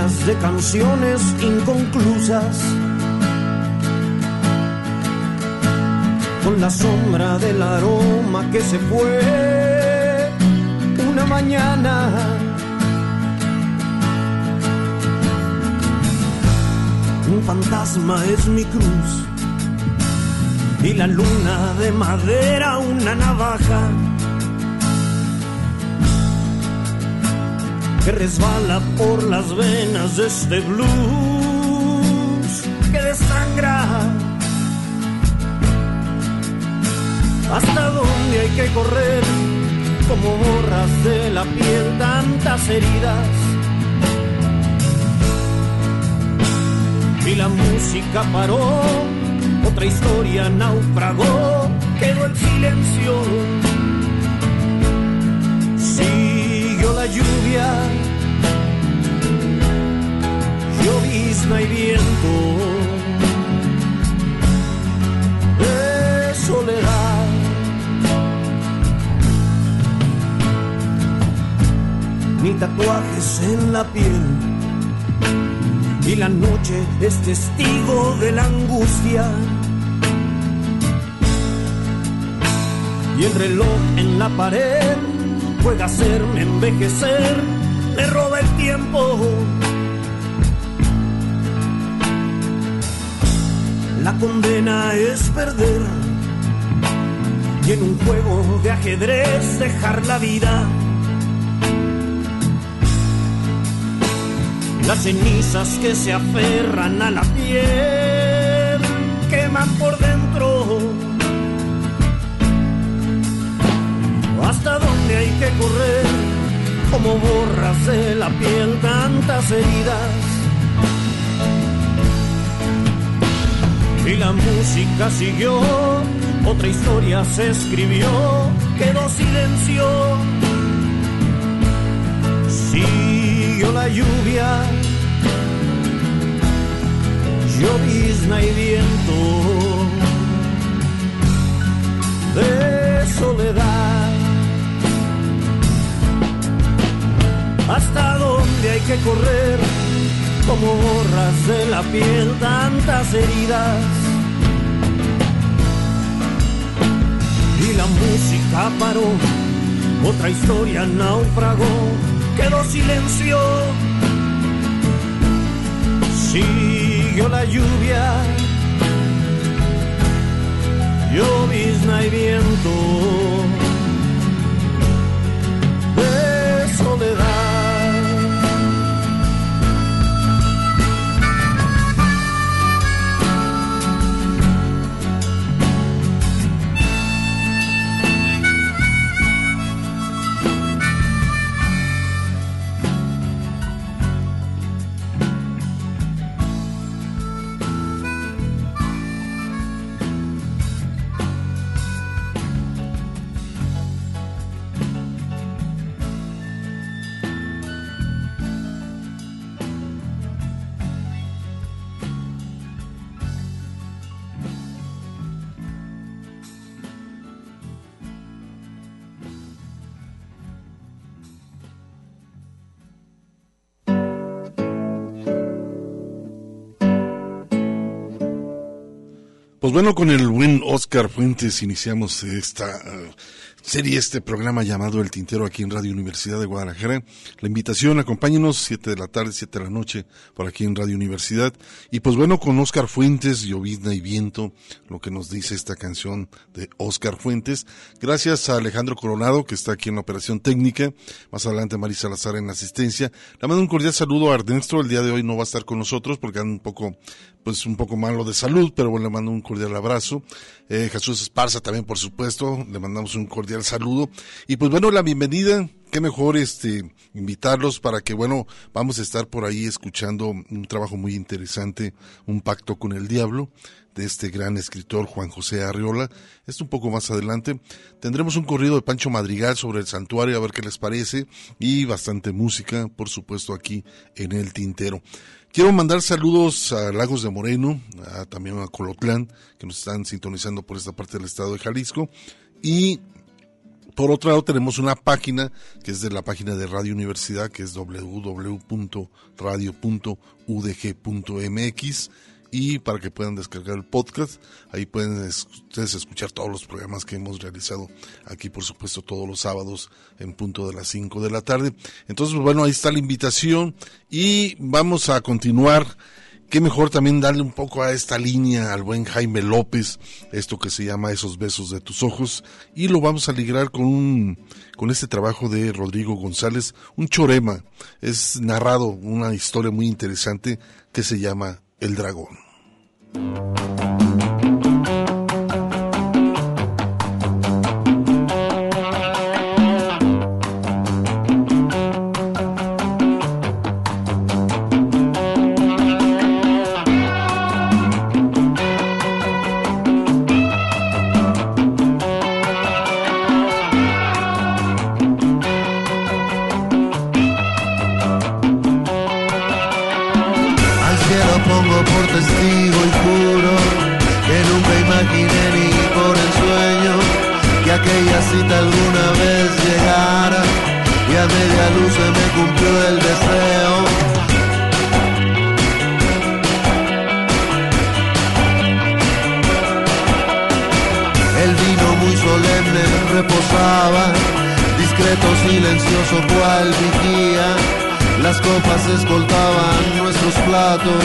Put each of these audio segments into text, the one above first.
De canciones inconclusas, con la sombra del aroma que se fue una mañana. Un fantasma es mi cruz y la luna de madera una navaja. Resbala por las venas de este blues que desangra. ¿Hasta dónde hay que correr? Como borras de la piel tantas heridas. Y la música paró, otra historia naufragó, quedó el silencio. Siguió la lluvia, llovizna y viento de soledad. Ni tatuajes en la piel, y la noche es testigo de la angustia. Y el reloj en la pared puede hacerme envejecer, me roba el tiempo. La condena es perder y en un juego de ajedrez dejar la vida. Las cenizas que se aferran a la piel queman por dentro. ¿Hasta dónde hay que correr? Como borras de la piel tantas heridas. La música siguió, otra historia se escribió, quedó silencio. Siguió la lluvia, llovizna y viento de soledad. ¿Hasta dónde hay que correr? Como borras de la piel tantas heridas. La música paró, otra historia naufragó, quedó silencio. Siguió la lluvia, llovizna y viento Pues bueno, con el buen Oscar Fuentes iniciamos esta uh, serie, este programa llamado El Tintero aquí en Radio Universidad de Guadalajara. La invitación, acompáñenos, siete de la tarde, siete de la noche, por aquí en Radio Universidad. Y pues bueno, con Oscar Fuentes, Llovizna y Viento, lo que nos dice esta canción de Oscar Fuentes. Gracias a Alejandro Coronado, que está aquí en la operación técnica. Más adelante Marisa Salazar en asistencia. Le mando un cordial saludo a Ernesto. El día de hoy no va a estar con nosotros porque anda un poco pues un poco malo de salud, pero bueno, le mando un cordial abrazo. Eh, Jesús Esparza también, por supuesto, le mandamos un cordial saludo. Y pues bueno, la bienvenida, qué mejor este invitarlos para que bueno, vamos a estar por ahí escuchando un trabajo muy interesante, Un pacto con el diablo de este gran escritor Juan José Arriola. Esto un poco más adelante. Tendremos un corrido de Pancho Madrigal sobre el santuario, a ver qué les parece, y bastante música, por supuesto, aquí en el tintero. Quiero mandar saludos a Lagos de Moreno, también a Colotlán, que nos están sintonizando por esta parte del estado de Jalisco. Y por otro lado tenemos una página que es de la página de Radio Universidad, que es www.radio.udg.mx y para que puedan descargar el podcast. Ahí pueden ustedes escuchar todos los programas que hemos realizado aquí, por supuesto, todos los sábados en punto de las 5 de la tarde. Entonces, pues, bueno, ahí está la invitación y vamos a continuar. Qué mejor también darle un poco a esta línea al buen Jaime López, esto que se llama Esos besos de tus ojos, y lo vamos a ligrar con un, con este trabajo de Rodrigo González, un chorema. Es narrado una historia muy interesante que se llama el dragón. Thank you. Testigo y puro que nunca imaginé ni por el sueño que aquella cita alguna vez llegara y a media luz se me cumplió el deseo. El vino muy solemne reposaba, discreto, silencioso cual vigía. Las copas escoltaban nuestros platos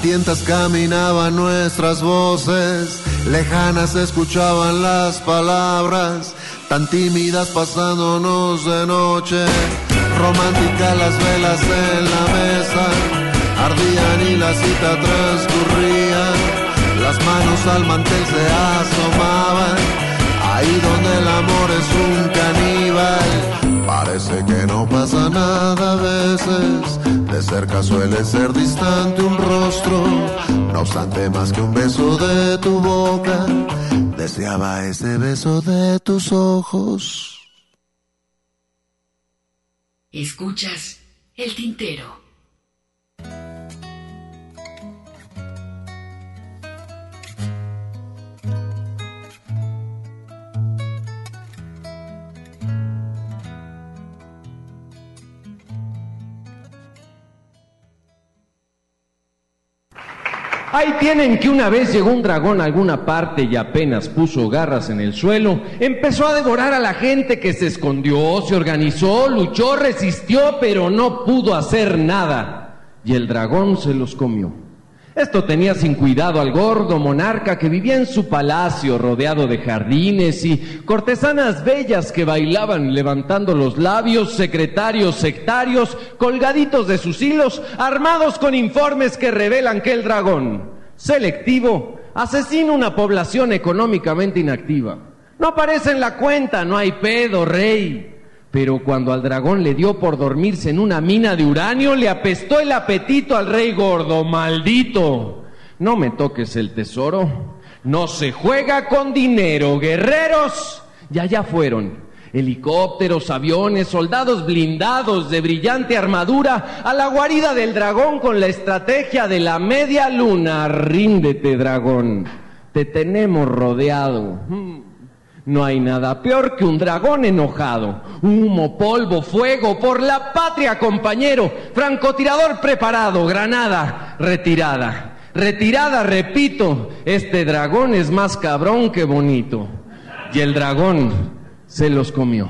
tientas caminaban nuestras voces, lejanas escuchaban las palabras, tan tímidas pasándonos de noche, románticas las velas en la mesa, ardían y la cita transcurría, las manos al mantel se asomaban, ahí donde el amor es un caníbal, parece que no pasa nada a veces de cerca suele ser distante un rostro, no obstante más que un beso de tu boca, deseaba ese beso de tus ojos. Escuchas el tintero. Ahí tienen que una vez llegó un dragón a alguna parte y apenas puso garras en el suelo, empezó a devorar a la gente que se escondió, se organizó, luchó, resistió, pero no pudo hacer nada. Y el dragón se los comió. Esto tenía sin cuidado al gordo monarca que vivía en su palacio rodeado de jardines y cortesanas bellas que bailaban levantando los labios, secretarios sectarios colgaditos de sus hilos, armados con informes que revelan que el dragón, selectivo, asesina una población económicamente inactiva. No aparece en la cuenta, no hay pedo, rey. Pero cuando al dragón le dio por dormirse en una mina de uranio, le apestó el apetito al rey gordo, maldito. No me toques el tesoro. No se juega con dinero, guerreros. Y allá fueron. Helicópteros, aviones, soldados blindados de brillante armadura a la guarida del dragón con la estrategia de la media luna. Ríndete, dragón. Te tenemos rodeado. No hay nada peor que un dragón enojado. Humo, polvo, fuego, por la patria, compañero. Francotirador preparado, granada retirada. Retirada, repito, este dragón es más cabrón que bonito. Y el dragón se los comió.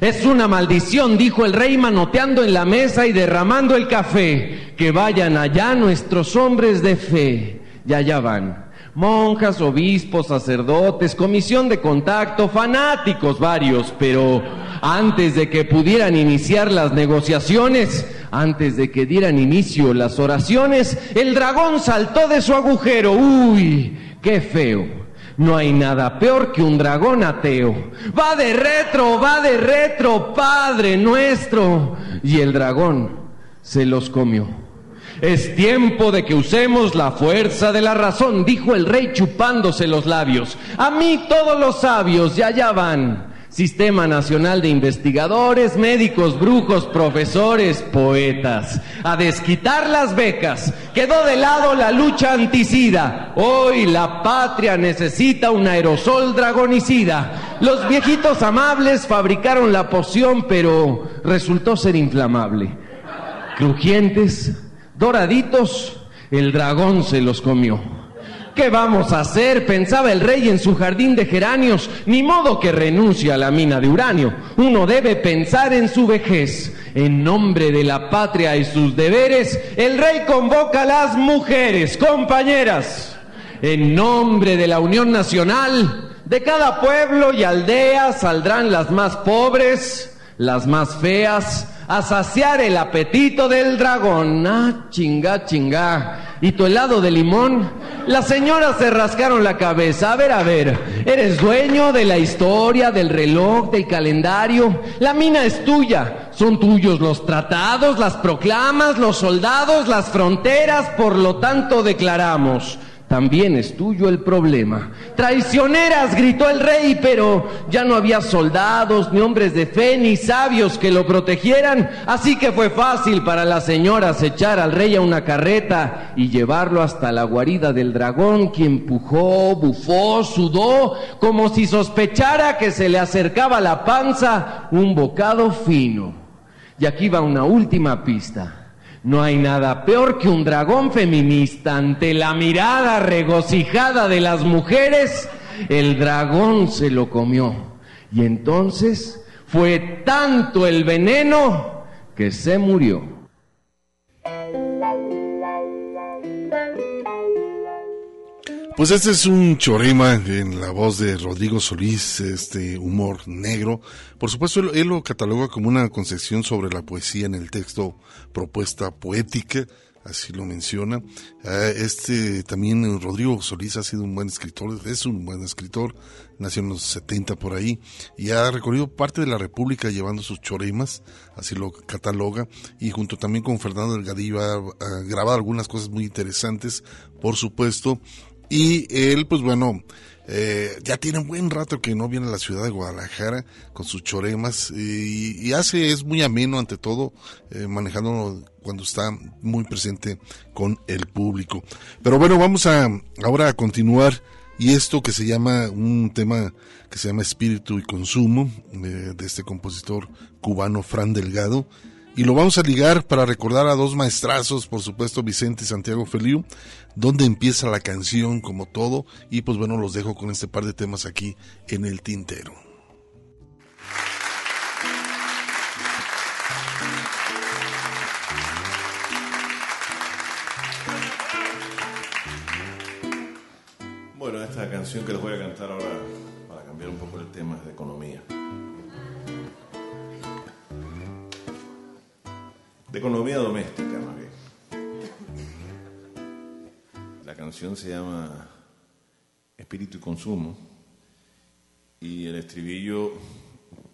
Es una maldición, dijo el rey manoteando en la mesa y derramando el café. Que vayan allá nuestros hombres de fe. Y allá van monjas, obispos, sacerdotes, comisión de contacto, fanáticos varios, pero antes de que pudieran iniciar las negociaciones, antes de que dieran inicio las oraciones, el dragón saltó de su agujero. ¡Uy! ¡Qué feo! No hay nada peor que un dragón ateo. Va de retro, va de retro, Padre nuestro. Y el dragón se los comió. Es tiempo de que usemos la fuerza de la razón, dijo el rey chupándose los labios. A mí todos los sabios ya allá van. Sistema Nacional de Investigadores, médicos, brujos, profesores, poetas. A desquitar las becas. Quedó de lado la lucha anticida. Hoy la patria necesita un aerosol dragonicida. Los viejitos amables fabricaron la poción, pero resultó ser inflamable. Crujientes, doraditos, el dragón se los comió. ¿Qué vamos a hacer? pensaba el rey en su jardín de geranios. Ni modo que renuncie a la mina de uranio. Uno debe pensar en su vejez. En nombre de la patria y sus deberes, el rey convoca a las mujeres, compañeras. En nombre de la Unión Nacional, de cada pueblo y aldea saldrán las más pobres, las más feas, a saciar el apetito del dragón. Ah, chinga, chinga. ¿Y tu helado de limón? Las señoras se rascaron la cabeza. A ver, a ver. Eres dueño de la historia, del reloj, del calendario. La mina es tuya. Son tuyos los tratados, las proclamas, los soldados, las fronteras. Por lo tanto, declaramos también es tuyo el problema. Traicioneras, gritó el rey, pero ya no había soldados, ni hombres de fe, ni sabios que lo protegieran, así que fue fácil para las señoras echar al rey a una carreta y llevarlo hasta la guarida del dragón, quien pujó, bufó, sudó, como si sospechara que se le acercaba a la panza un bocado fino. Y aquí va una última pista. No hay nada peor que un dragón feminista ante la mirada regocijada de las mujeres. El dragón se lo comió. Y entonces fue tanto el veneno que se murió. Pues este es un chorema en la voz de Rodrigo Solís, este humor negro. Por supuesto, él, lo cataloga como una concepción sobre la poesía en el texto propuesta poética, así lo menciona. Ah, este también Rodrigo Solís ha sido un buen escritor, es un buen escritor, nació en los 70 por ahí y ha recorrido parte de la República llevando sus choremas, así lo cataloga, y junto también con Fernando Delgadillo ha grabado algunas cosas muy interesantes, por supuesto. Y él, pues bueno, eh, ya tiene buen rato que no viene a la ciudad de Guadalajara con sus choremas y, hace, es muy ameno ante todo, eh, manejando cuando está muy presente con el público. Pero bueno, vamos a ahora a continuar y esto que se llama un tema que se llama Espíritu y Consumo eh, de este compositor cubano Fran Delgado y lo vamos a ligar para recordar a dos maestrazos, por supuesto Vicente y Santiago Feliu, donde empieza la canción como todo y pues bueno, los dejo con este par de temas aquí en el tintero. Bueno, esta canción que les voy a cantar ahora, para cambiar un poco el tema, es de economía. De economía doméstica, más bien. La canción se llama Espíritu y Consumo y el estribillo,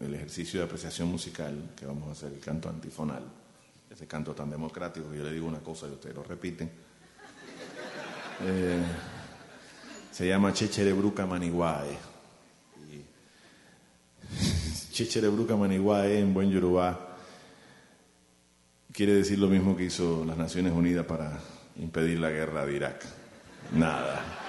el ejercicio de apreciación musical, que vamos a hacer el canto antifonal, ese canto tan democrático que yo le digo una cosa y ustedes lo repiten. Eh, se llama Checherebruca Maniguae. Checherebruca Maniguae en buen yorubá quiere decir lo mismo que hizo las Naciones Unidas para impedir la guerra de Irak. Nada.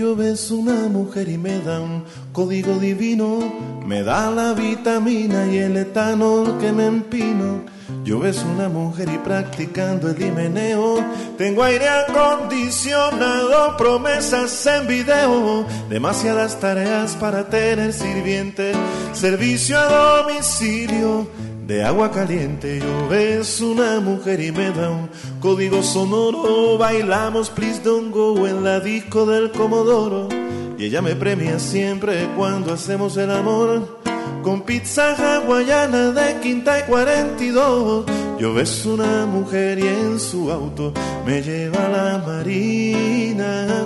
Yo ves una mujer y me da un código divino, me da la vitamina y el etanol que me empino. Yo ves una mujer y practicando el himeneo, tengo aire acondicionado, promesas en video, demasiadas tareas para tener sirviente, servicio a domicilio de agua caliente. Yo ves una mujer y me da un código sonoro. Bailamos Please Don't Go en la disco del Comodoro. Y ella me premia siempre cuando hacemos el amor. Con pizza hawaiana de quinta y 42. Yo ves una mujer y en su auto me lleva a la marina.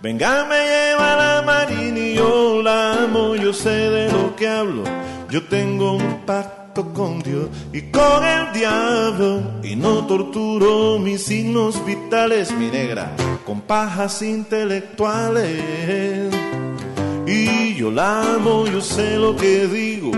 Venga, me lleva a la marina y yo la amo, yo sé de lo que hablo. Yo tengo un pacto con Dios y con el diablo y no torturo mis signos vitales, mi negra, con pajas intelectuales. Y yo la amo, yo sé lo que digo,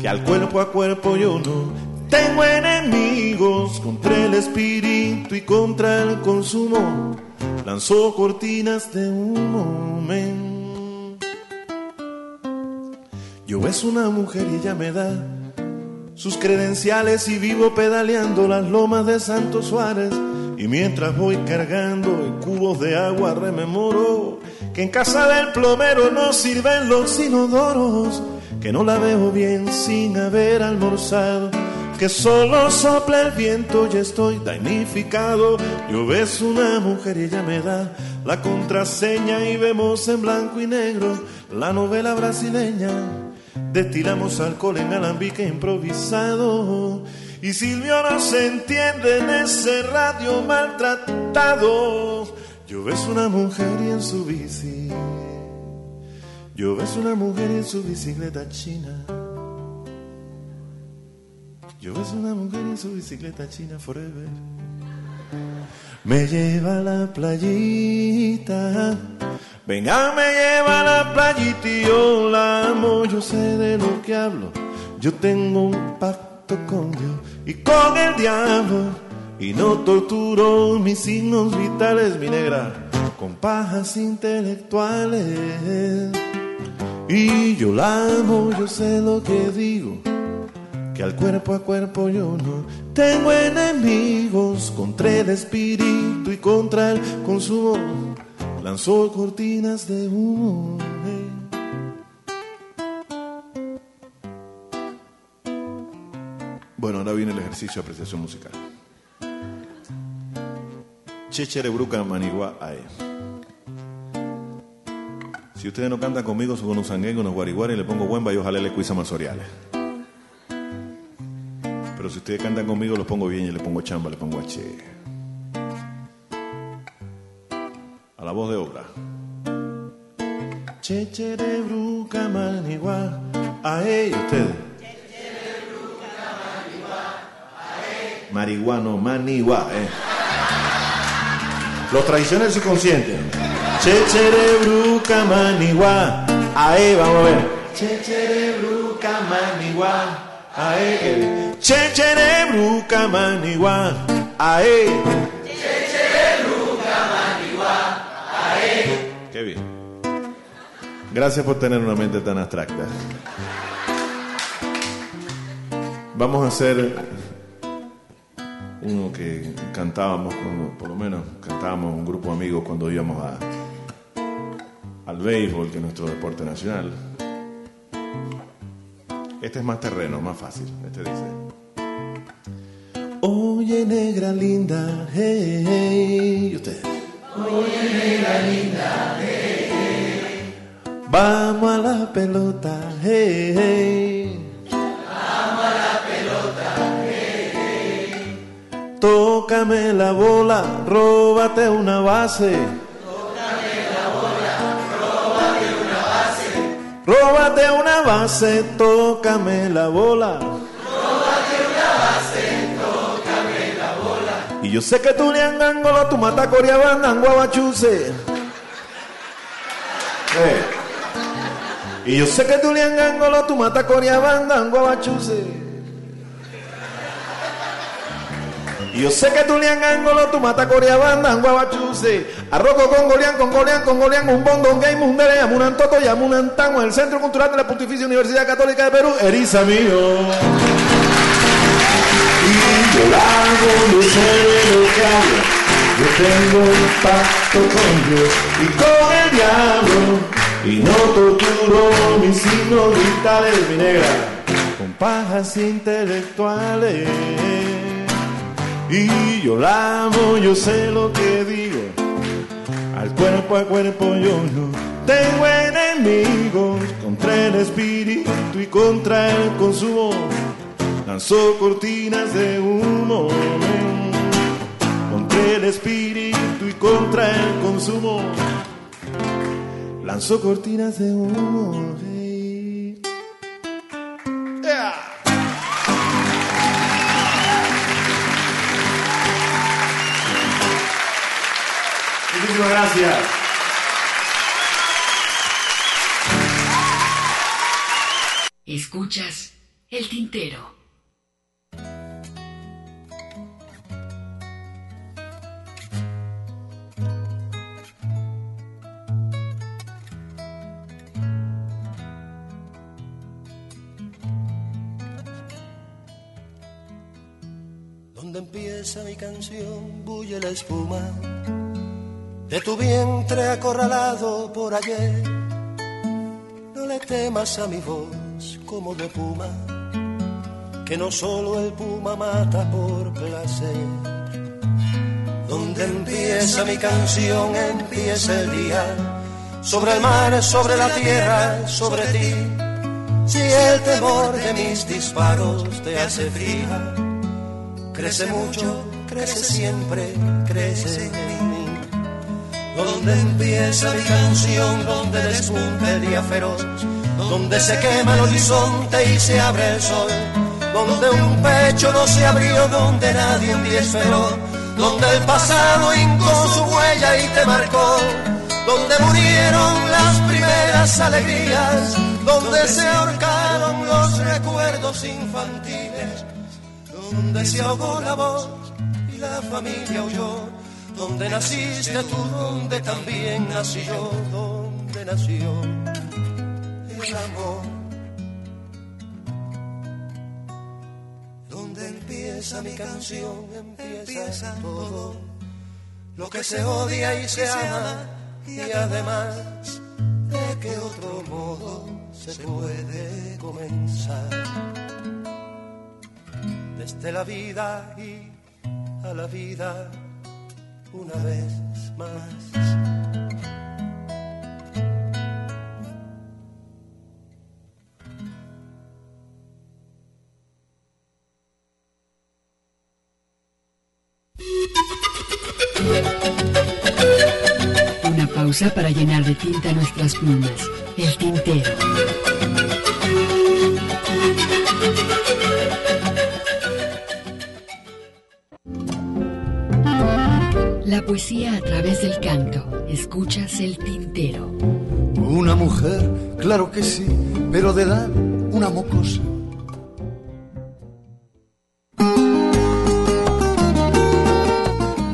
que al cuerpo a cuerpo yo no tengo enemigos contra el espíritu y contra el consumo. Lanzó cortinas de un momento. Yo es una mujer y ella me da sus credenciales y vivo pedaleando las lomas de Santo Suárez. Y mientras voy cargando cubos de agua rememoro que en casa del plomero no sirven los inodoros, que no la veo bien sin haber almorzado, que solo sopla el viento y estoy damnificado. Yo ves una mujer y ella me da la contraseña y vemos en blanco y negro la novela brasileña Destilamos alcohol en alambique improvisado. Y Silvio no se entiende en ese radio maltratado. Yo ves una mujer y en su bici. Yo ves una mujer y en su bicicleta china. Yo ves una mujer y en su bicicleta china forever. Me lleva a la playita Venga, me lleva a la playita y yo la amo, yo sé de lo que hablo. Yo tengo un pacto con Dios y con el diablo. Y no torturo mis signos vitales, mi negra, con pajas intelectuales. Y yo la amo, yo sé lo que digo, que al cuerpo a cuerpo yo no tengo enemigos contra el espíritu y contra el consumo lanzó cortinas de humo. Bueno, ahora viene el ejercicio de apreciación musical. Checherebruca manigua ae. Si ustedes no cantan conmigo, son unos sanguengos, unos guariguares, le pongo buen y ojalá le cuisa masoriales. Pero si ustedes cantan conmigo, los pongo bien y le pongo chamba, le pongo H. a la voz de obra. Chechere bruca manigua, a ellos ustedes. Marihuano, manigua, eh. Los tradiciones subconscientes. Chechere bruca manigua, ahí vamos a ver. Chechere bruca manigua, ahí. Chechere bruca manigua, ahí. Gracias por tener una mente tan abstracta. Vamos a hacer uno que cantábamos, por lo menos cantábamos un grupo de amigos cuando íbamos al béisbol, que es nuestro deporte nacional. Este es más terreno, más fácil. Este dice. Oye, negra linda, hey, hey. ¿Y usted? Linda, hey. Vamos a la pelota, hey, hey. Vamos a la pelota, hey, hey. Tócame la bola, róbate una base. Róbate una base, tócame la bola. Róbate una base, tócame la bola. Yo sé que tú le angolo, tu mata coriabanda, guabachuse. Eh. Y yo sé que tú le angolo, tu mata coriabanda, guabachuse. Y yo sé que tú le angolo, tu mata coriabanda, guabachuse. Arroco con Golián, con Golián, con Golián, un bondo, game, un dere, amunan toto y amunan tango, el Centro Cultural de la Pontificia Universidad Católica de Perú, eriza mío. Y yo la yo sé lo que hago, yo tengo un pacto con Dios y con el diablo, y no torturo mis signos vitales, mi negra, con pajas intelectuales. Y yo la yo sé lo que digo. Al cuerpo a cuerpo yo no tengo enemigos. Contra el espíritu y contra el consumo. Lanzó cortinas de humo. Contra el espíritu y contra el consumo. Lanzó cortinas de humo. Muchísimas gracias. Escuchas el tintero. Espuma de tu vientre acorralado por ayer. No le temas a mi voz como de puma, que no solo el puma mata por placer. Donde empieza mi canción, empieza el día, sobre el mar, sobre la tierra, sobre ti. Si el temor de mis disparos te hace fría, crece mucho, crece siempre, crece en mí. Donde empieza mi canción, donde despunta el día feroz, donde se quema el horizonte y se abre el sol, donde un pecho no se abrió, donde nadie en día esperó, donde el pasado hincó su huella y te marcó, donde murieron las primeras alegrías, donde se ahorcaron los recuerdos infantiles, donde se ahogó la voz la familia huyó donde naciste tú, donde también nací yo, donde nació el amor. Donde empieza mi canción, empieza todo, lo que se odia y se ama, y además, de qué otro modo se puede comenzar. Desde la vida y a la vida una vez más. Una pausa para llenar de tinta nuestras plumas. El tintero. La poesía a través del canto. Escuchas el tintero. Una mujer, claro que sí, pero de edad una mocosa.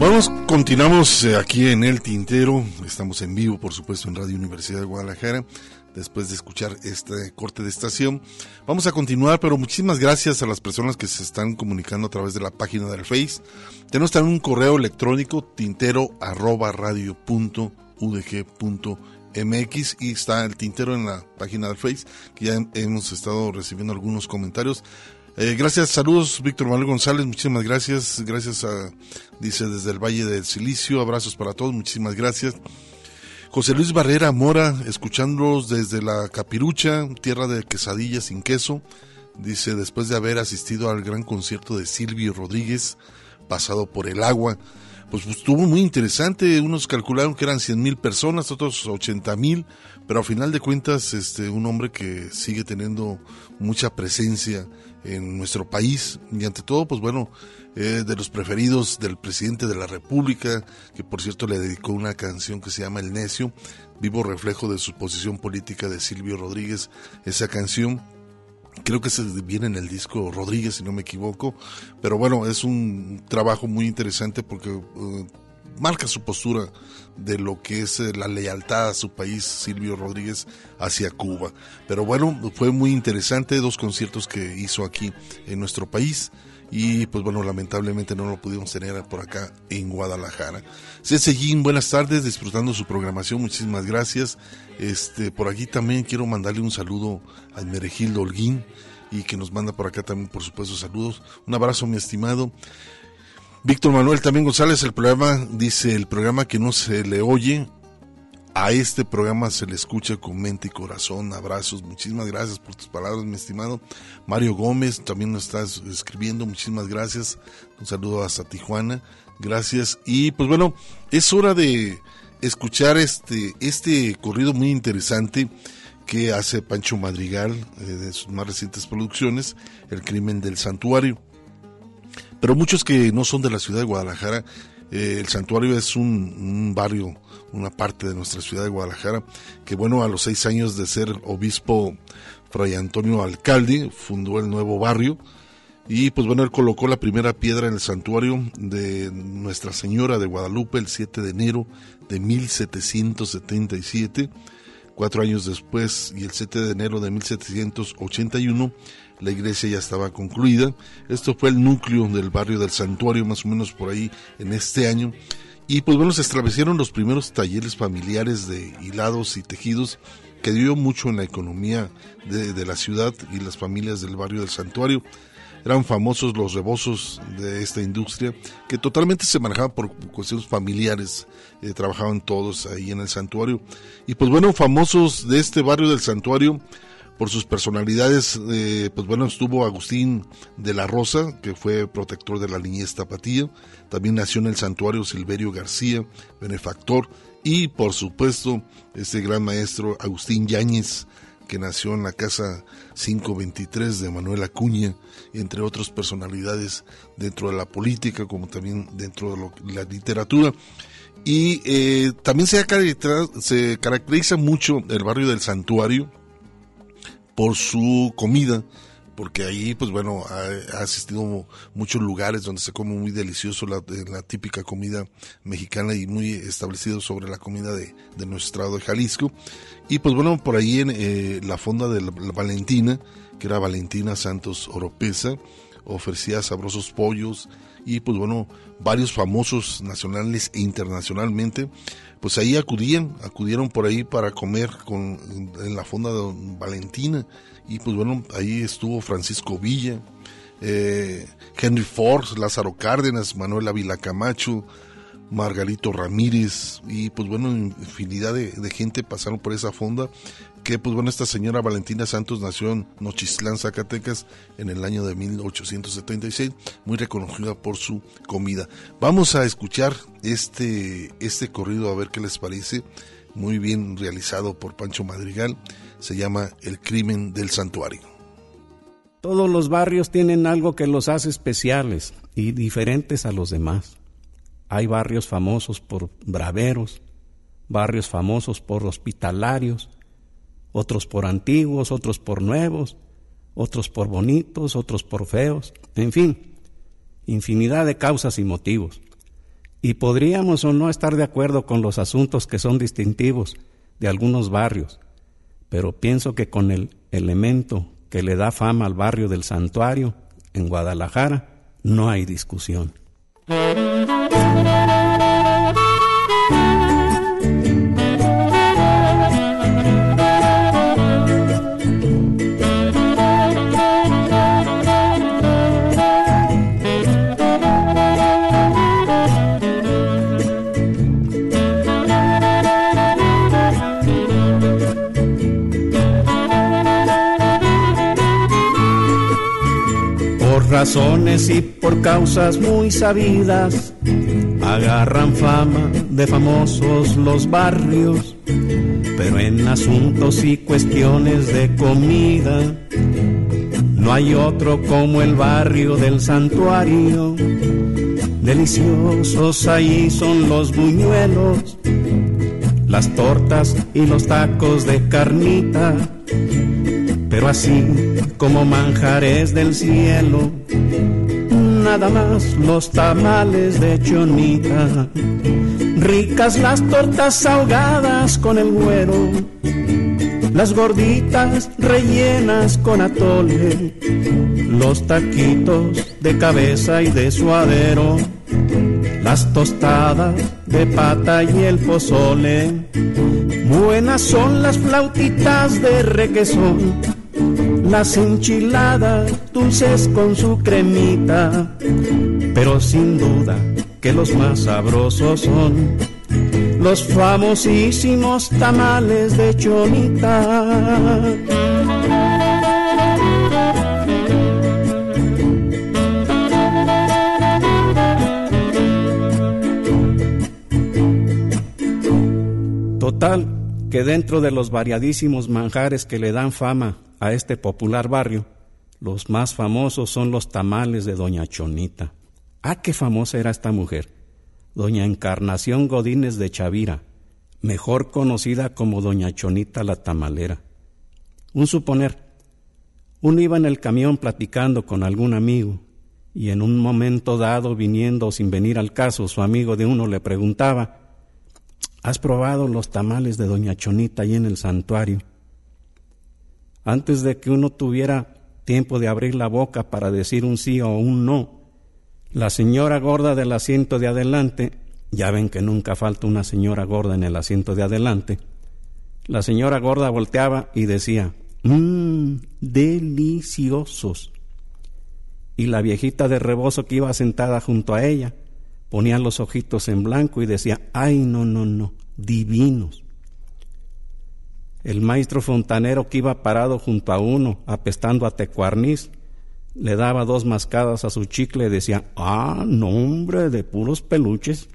Vamos, continuamos eh, aquí en El Tintero. Estamos en vivo, por supuesto, en Radio Universidad de Guadalajara. Después de escuchar este corte de estación. Vamos a continuar, pero muchísimas gracias a las personas que se están comunicando a través de la página del Face. Tenemos también un correo electrónico tintero arroba radio y está el tintero en la página del Face, que ya hemos estado recibiendo algunos comentarios. Eh, gracias, saludos Víctor Manuel González, muchísimas gracias, gracias a, dice desde el Valle del Silicio, abrazos para todos, muchísimas gracias. José Luis Barrera Mora, escuchándolos desde la Capirucha, tierra de quesadillas sin queso, dice después de haber asistido al gran concierto de Silvio Rodríguez, pasado por el agua, pues, pues, estuvo muy interesante. Unos calcularon que eran 100 mil personas, otros 80 mil, pero a final de cuentas, este, un hombre que sigue teniendo mucha presencia en nuestro país y ante todo, pues bueno, eh, de los preferidos del presidente de la República, que por cierto le dedicó una canción que se llama El Necio, vivo reflejo de su posición política de Silvio Rodríguez, esa canción creo que se viene en el disco Rodríguez, si no me equivoco, pero bueno, es un trabajo muy interesante porque uh, marca su postura de lo que es eh, la lealtad a su país, Silvio Rodríguez, hacia Cuba. Pero bueno, fue muy interesante, dos conciertos que hizo aquí en nuestro país y pues bueno, lamentablemente no lo pudimos tener por acá en Guadalajara. Cese buenas tardes, disfrutando su programación, muchísimas gracias. Este, por aquí también quiero mandarle un saludo a Meregildo Holguín y que nos manda por acá también, por supuesto, saludos. Un abrazo, mi estimado. Víctor Manuel también González, el programa, dice el programa que no se le oye, a este programa se le escucha con mente y corazón. Abrazos, muchísimas gracias por tus palabras, mi estimado. Mario Gómez también nos estás escribiendo, muchísimas gracias. Un saludo hasta Tijuana, gracias. Y pues bueno, es hora de escuchar este, este corrido muy interesante que hace Pancho Madrigal eh, de sus más recientes producciones, El crimen del santuario. Pero muchos que no son de la ciudad de Guadalajara, eh, el santuario es un barrio una parte de nuestra ciudad de Guadalajara, que bueno, a los seis años de ser obispo Fray Antonio Alcalde, fundó el nuevo barrio, y pues bueno, él colocó la primera piedra en el santuario de Nuestra Señora de Guadalupe el 7 de enero de 1777. Cuatro años después, y el 7 de enero de 1781, la iglesia ya estaba concluida. Esto fue el núcleo del barrio del santuario, más o menos por ahí en este año. Y pues bueno, se establecieron los primeros talleres familiares de hilados y tejidos que dio mucho en la economía de, la ciudad y las familias del barrio del santuario. Eran famosos los rebozos de esta industria que totalmente se manejaban por cuestiones familiares, eh, trabajaban todos ahí en el santuario. Y pues bueno, famosos de este barrio del santuario, por sus personalidades, eh, pues bueno, estuvo Agustín de la Rosa, que fue protector de la niñez tapatía, también nació en el santuario Silverio García, benefactor, y por supuesto, este gran maestro Agustín Yáñez, que nació en la casa 523 de Manuel Acuña, entre otras personalidades dentro de la política, como también dentro de la literatura. Y eh, también se, se caracteriza mucho el barrio del santuario, por su comida, porque ahí, pues bueno, ha, asistido muchos lugares donde se come muy delicioso la, la, típica comida mexicana y muy establecido sobre la comida de, de nuestro estado de Jalisco. Y pues bueno, por ahí en eh, la fonda de la, Valentina, que era Valentina Santos Oropesa, ofrecía sabrosos pollos y pues bueno, varios famosos nacionales e internacionalmente pues ahí acudían, acudieron por ahí para comer con, en la fonda de Valentina. Y pues bueno, ahí estuvo Francisco Villa, eh, Henry Ford, Lázaro Cárdenas, Manuel Ávila Camacho, Margarito Ramírez. Y pues bueno, infinidad de, gente pasaron por esa fonda que pues bueno, esta señora Valentina Santos nació en Nochislán, Zacatecas en el año de 1876, muy reconocida por su comida. Vamos a escuchar este, este corrido a ver qué les parece, muy bien realizado por Pancho Madrigal, se llama El crimen del santuario. Todos los barrios tienen algo que los hace especiales y diferentes a los demás. Hay barrios famosos por braveros, barrios famosos por hospitalarios, otros por antiguos, otros por nuevos, otros por bonitos, otros por feos, en fin, infinidad de causas y motivos. Y podríamos o no estar de acuerdo con los asuntos que son distintivos de algunos barrios, pero pienso que con el elemento que le da fama al barrio del santuario en Guadalajara, no hay discusión. Razones y por causas muy sabidas agarran fama de famosos los barrios, pero en asuntos y cuestiones de comida no hay otro como el barrio del santuario. Deliciosos ahí son los buñuelos, las tortas y los tacos de carnita, pero así como manjares del cielo nada más los tamales de chonita. Ricas las tortas ahogadas con el güero, las gorditas rellenas con atole, los taquitos de cabeza y de suadero, las tostadas de pata y el pozole. Buenas son las flautitas de requesón las enchiladas dulces con su cremita, pero sin duda que los más sabrosos son los famosísimos tamales de chonita. Total, que dentro de los variadísimos manjares que le dan fama a este popular barrio, los más famosos son los tamales de Doña Chonita. Ah, qué famosa era esta mujer. Doña Encarnación Godínez de Chavira, mejor conocida como Doña Chonita la tamalera. Un suponer, uno iba en el camión platicando con algún amigo y en un momento dado, viniendo sin venir al caso, su amigo de uno le preguntaba, ¿Has probado los tamales de Doña Chonita ahí en el santuario? Antes de que uno tuviera tiempo de abrir la boca para decir un sí o un no. La señora gorda del asiento de adelante, ya ven que nunca falta una señora gorda en el asiento de adelante, la señora gorda volteaba y decía, mmm, deliciosos. Y la viejita de rebozo que iba sentada junto a ella ponía los ojitos en blanco y decía, ay, no, no, no, divinos. El maestro fontanero que iba parado junto a uno, apestando a tecuarniz, le daba dos mascadas a su chicle y decía, ah, nombre de puros peluches.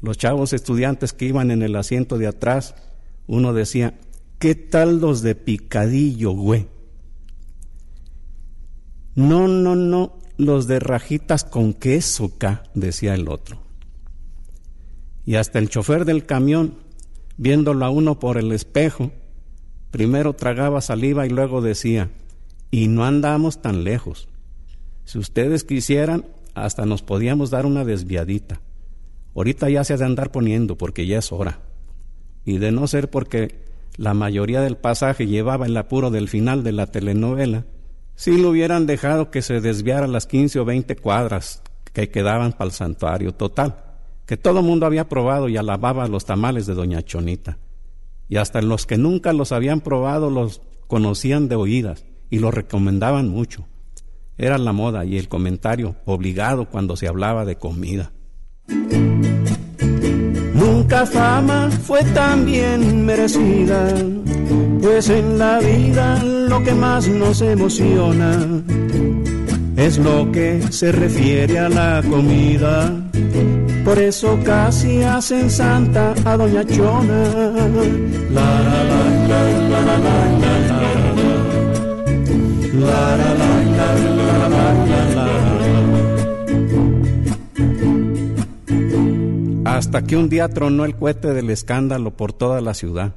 Los chavos estudiantes que iban en el asiento de atrás, uno decía, ¿qué tal los de picadillo, güey? No, no, no, los de rajitas con queso, ca, decía el otro. Y hasta el chofer del camión viéndolo a uno por el espejo, primero tragaba saliva y luego decía, y no andamos tan lejos. Si ustedes quisieran, hasta nos podíamos dar una desviadita. Ahorita ya se ha de andar poniendo porque ya es hora. Y de no ser porque la mayoría del pasaje llevaba el apuro del final de la telenovela, si lo hubieran dejado que se desviara las 15 o 20 cuadras que quedaban para el santuario total que todo mundo había probado y alababa los tamales de Doña Chonita. Y hasta los que nunca los habían probado los conocían de oídas y los recomendaban mucho. Era la moda y el comentario obligado cuando se hablaba de comida. Nunca fama fue tan bien merecida, pues en la vida lo que más nos emociona es lo que se refiere a la comida por eso casi hacen santa a Doña Chona. Hasta que un día tronó el cohete del escándalo por toda la ciudad,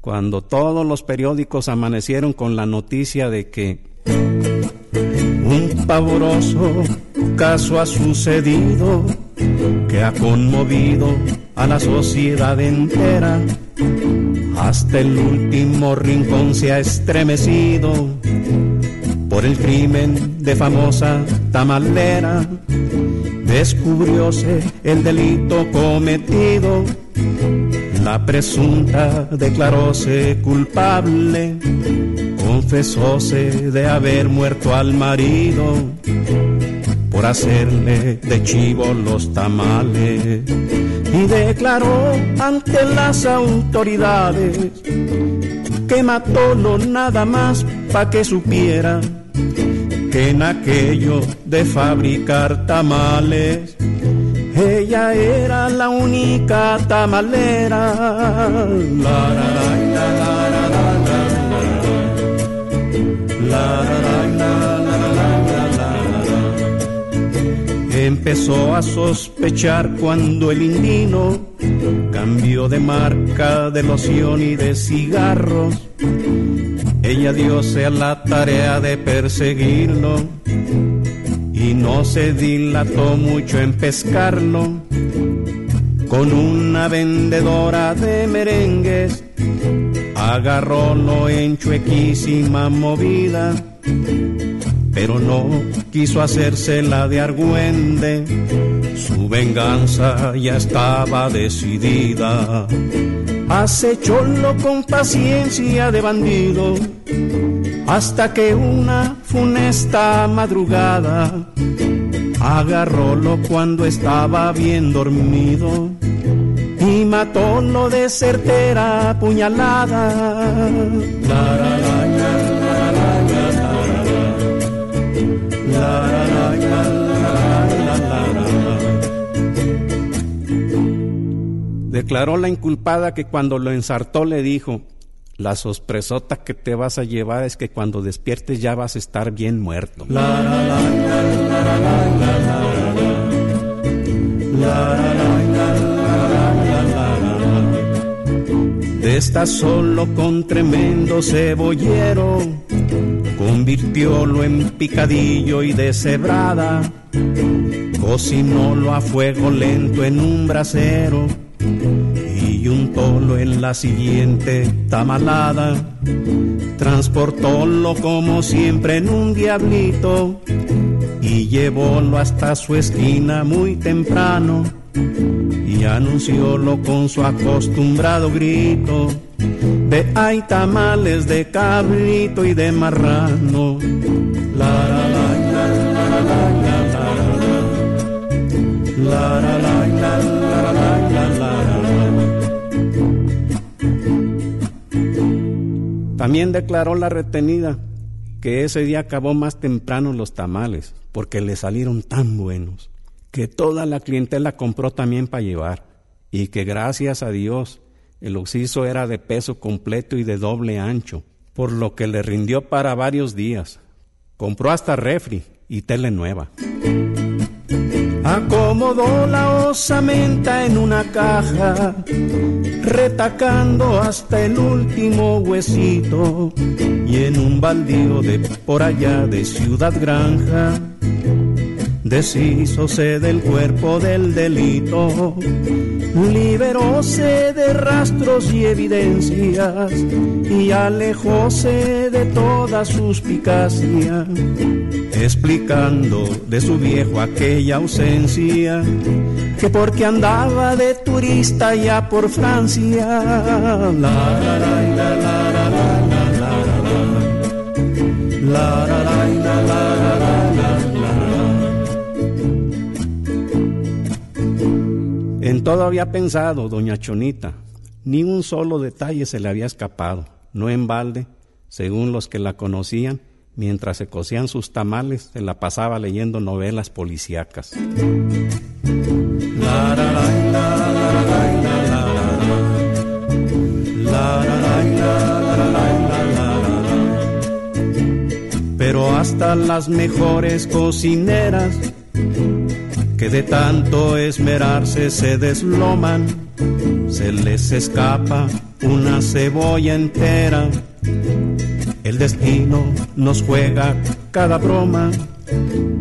cuando todos los periódicos amanecieron con la noticia de que un pavoroso caso ha sucedido que ha conmovido a la sociedad entera. hasta el último rincón se ha estremecido por el crimen de famosa tamalera. Descubrióse el delito cometido, la presunta declaróse culpable, confesóse de haber muerto al marido por hacerle de chivo los tamales y declaró ante las autoridades que mató lo nada más pa' que supiera que en aquello de fabricar tamales ella era la única tamalera. Empezó a sospechar cuando el indino cambió de marca de loción y de cigarros. Ella diose a la tarea de perseguirlo y no se dilató mucho en pescarlo. Con una vendedora de merengues agarrólo en chuequísima movida pero no quiso hacerse la de argüende. Su venganza ya estaba decidida. Acechólo con paciencia de bandido, hasta que una funesta madrugada agarrólo cuando estaba bien dormido y matólo de certera puñalada. Declaró la inculpada que cuando lo ensartó le dijo, la sorpresota que te vas a llevar es que cuando despiertes ya vas a estar bien muerto. De esta solo con tremendo cebollero. Convirtiólo en picadillo y deshebrada, cocinólo a fuego lento en un brasero. Y untólo en la siguiente tamalada, transportólo como siempre en un diablito. Y llevólo hasta su esquina muy temprano y anunciólo con su acostumbrado grito de hay tamales de cabrito y de marrano. También declaró la retenida que ese día acabó más temprano los tamales porque le salieron tan buenos que toda la clientela compró también para llevar y que gracias a Dios el oxiso era de peso completo y de doble ancho, por lo que le rindió para varios días. Compró hasta refri y tele nueva. Acomodó la osamenta en una caja, retacando hasta el último huesito, y en un baldío de por allá de Ciudad Granja deshízose del cuerpo del delito, liberóse de rastros y evidencias y alejóse de toda suspicacia, explicando de su viejo aquella ausencia, que porque andaba de turista ya por Francia. La, la, la, la, la, la, la, la, la, En todo había pensado doña Chonita, ni un solo detalle se le había escapado, no en balde, según los que la conocían, mientras se cocían sus tamales, se la pasaba leyendo novelas policíacas. Pero hasta las mejores cocineras que de tanto esmerarse se desloman, se les escapa una cebolla entera. El destino nos juega cada broma,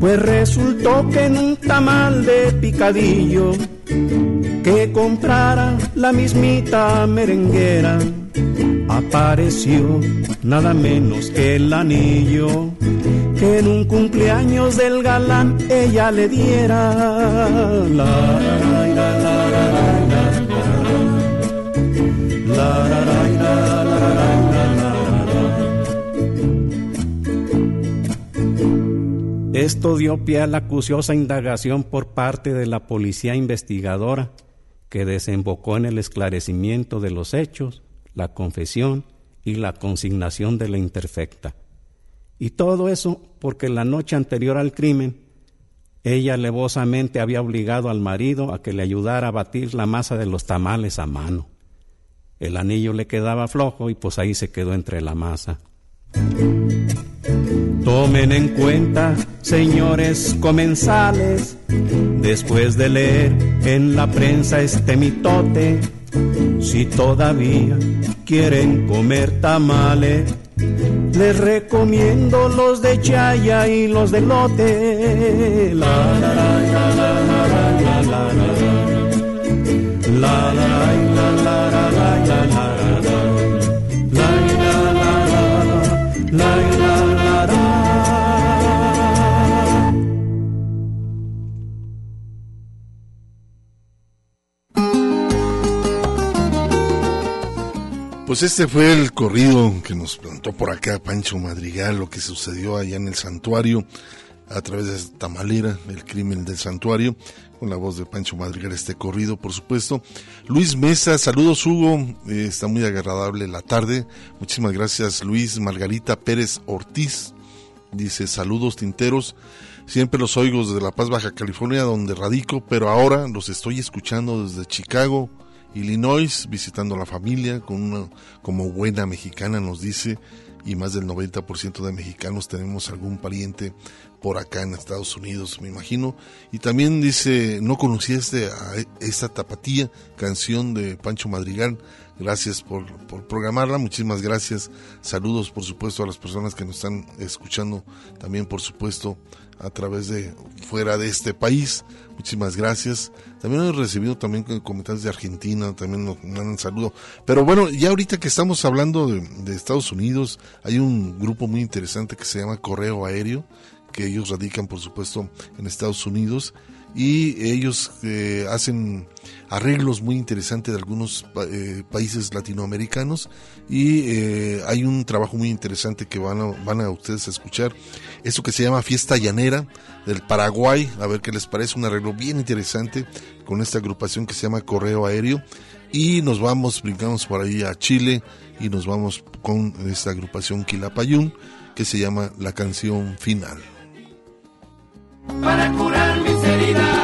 pues resultó que en un tamal de picadillo que comprara la mismita merenguera, apareció nada menos que el anillo que en un cumpleaños del galán ella le diera. Esto dio pie a la acuciosa indagación por parte de la policía investigadora, que desembocó en el esclarecimiento de los hechos, la confesión y la consignación de la interfecta. Y todo eso porque la noche anterior al crimen, ella alevosamente había obligado al marido a que le ayudara a batir la masa de los tamales a mano. El anillo le quedaba flojo y pues ahí se quedó entre la masa. Tomen en cuenta, señores comensales, después de leer en la prensa este mitote, si todavía quieren comer tamales, les recomiendo los de chaya y los de lote. La la la la la la la la la la la la Pues este fue el corrido que nos plantó por acá Pancho Madrigal, lo que sucedió allá en el santuario a través de esta tamalera, el crimen del santuario, con la voz de Pancho Madrigal, este corrido, por supuesto. Luis Mesa, saludos Hugo, eh, está muy agradable la tarde. Muchísimas gracias Luis. Margarita Pérez Ortiz dice saludos tinteros. Siempre los oigo desde La Paz, Baja California, donde radico, pero ahora los estoy escuchando desde Chicago, Illinois, visitando a la familia, con una, como buena mexicana nos dice, y más del 90% de mexicanos tenemos algún pariente por acá en Estados Unidos, me imagino. Y también dice, no conocía este, a esta tapatía, canción de Pancho Madrigal. Gracias por, por programarla, muchísimas gracias. Saludos, por supuesto, a las personas que nos están escuchando, también, por supuesto, a través de fuera de este país. Muchísimas gracias. También he recibido también comentarios de Argentina, también nos mandan saludo. Pero bueno, ya ahorita que estamos hablando de, Estados Unidos, hay un grupo muy interesante que se llama Correo Aéreo, que ellos radican por supuesto en Estados Unidos y ellos eh, hacen arreglos muy interesantes de algunos eh, países latinoamericanos y eh, hay un trabajo muy interesante que van a, van a ustedes a escuchar, eso que se llama Fiesta Llanera del Paraguay, a ver qué les parece, un arreglo bien interesante con esta agrupación que se llama Correo Aéreo. Y nos vamos, brincamos por ahí a Chile y nos vamos con esta agrupación Quilapayún que se llama La Canción Final. Para curar mis heridas.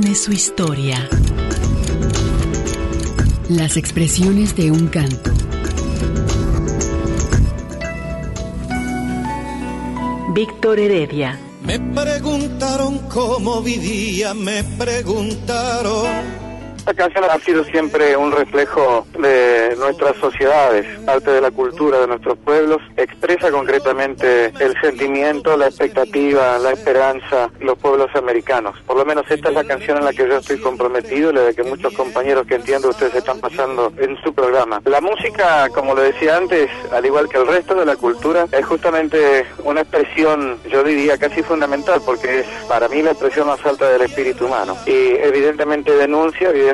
Tiene su historia. Las expresiones de un canto. Víctor Heredia. Me preguntaron cómo vivía, me preguntaron esta canción ha sido siempre un reflejo de nuestras sociedades, parte de la cultura de nuestros pueblos, expresa concretamente el sentimiento, la expectativa, la esperanza de los pueblos americanos. Por lo menos esta es la canción en la que yo estoy comprometido y la de que muchos compañeros que entiendo ustedes están pasando en su programa. La música, como lo decía antes, al igual que el resto de la cultura, es justamente una expresión, yo diría, casi fundamental, porque es para mí la expresión más alta del espíritu humano. Y evidentemente denuncia, evidentemente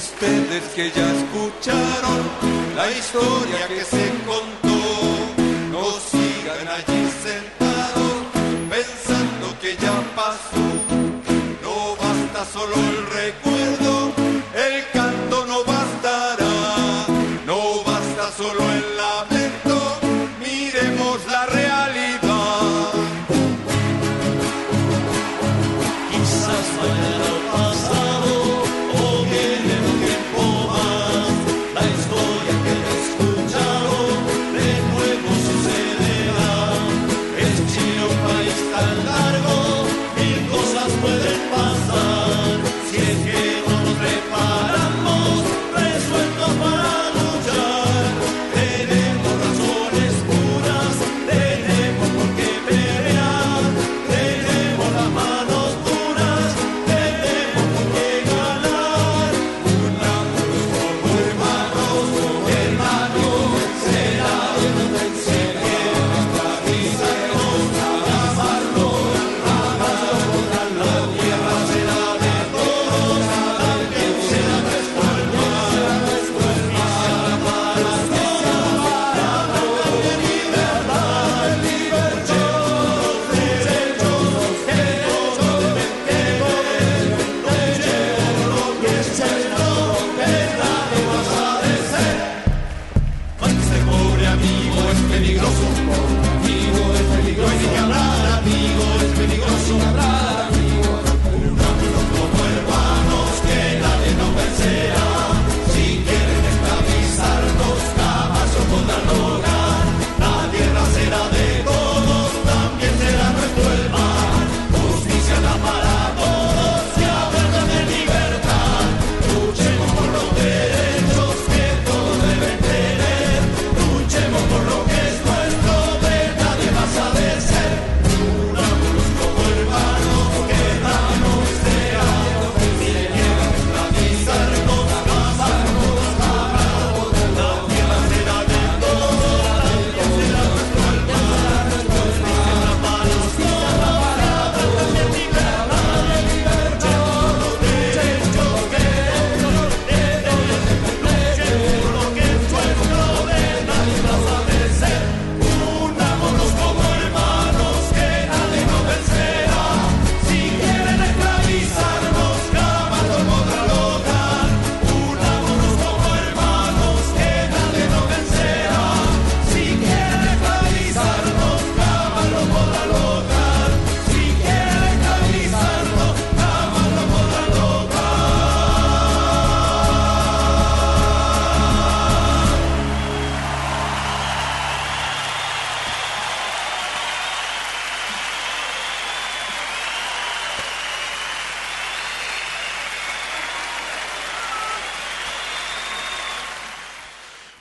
Ustedes que ya escucharon la historia que se contó,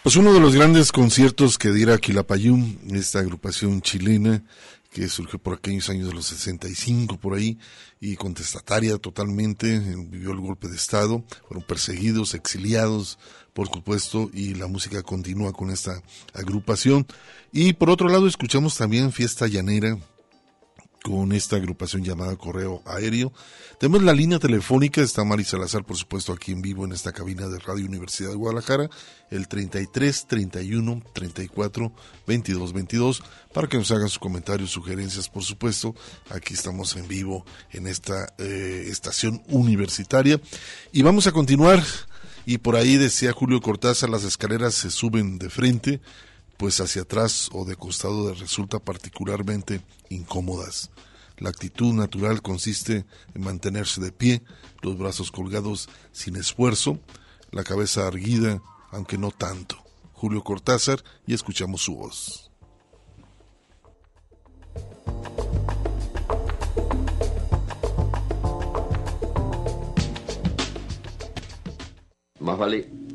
Pues uno de los grandes conciertos que diera Quilapayún, esta agrupación chilena que surgió por aquellos años de los 65 por ahí y contestataria totalmente, vivió el golpe de Estado, fueron perseguidos, exiliados, por supuesto, y la música continúa con esta agrupación. Y por otro lado escuchamos también Fiesta Llanera, con esta agrupación llamada Correo Aéreo. Tenemos la línea telefónica, está Mari Salazar, por supuesto, aquí en vivo en esta cabina de Radio Universidad de Guadalajara, el 33 31 34 22 22, para que nos hagan sus comentarios, sugerencias, por supuesto. Aquí estamos en vivo en esta eh, estación universitaria. Y vamos a continuar. Y por ahí decía Julio Cortázar, las escaleras se suben de frente, pues hacia atrás o de costado resulta particularmente incómodas. La actitud natural consiste en mantenerse de pie, los brazos colgados sin esfuerzo, la cabeza erguida, aunque no tanto. Julio Cortázar y escuchamos su voz. Más vale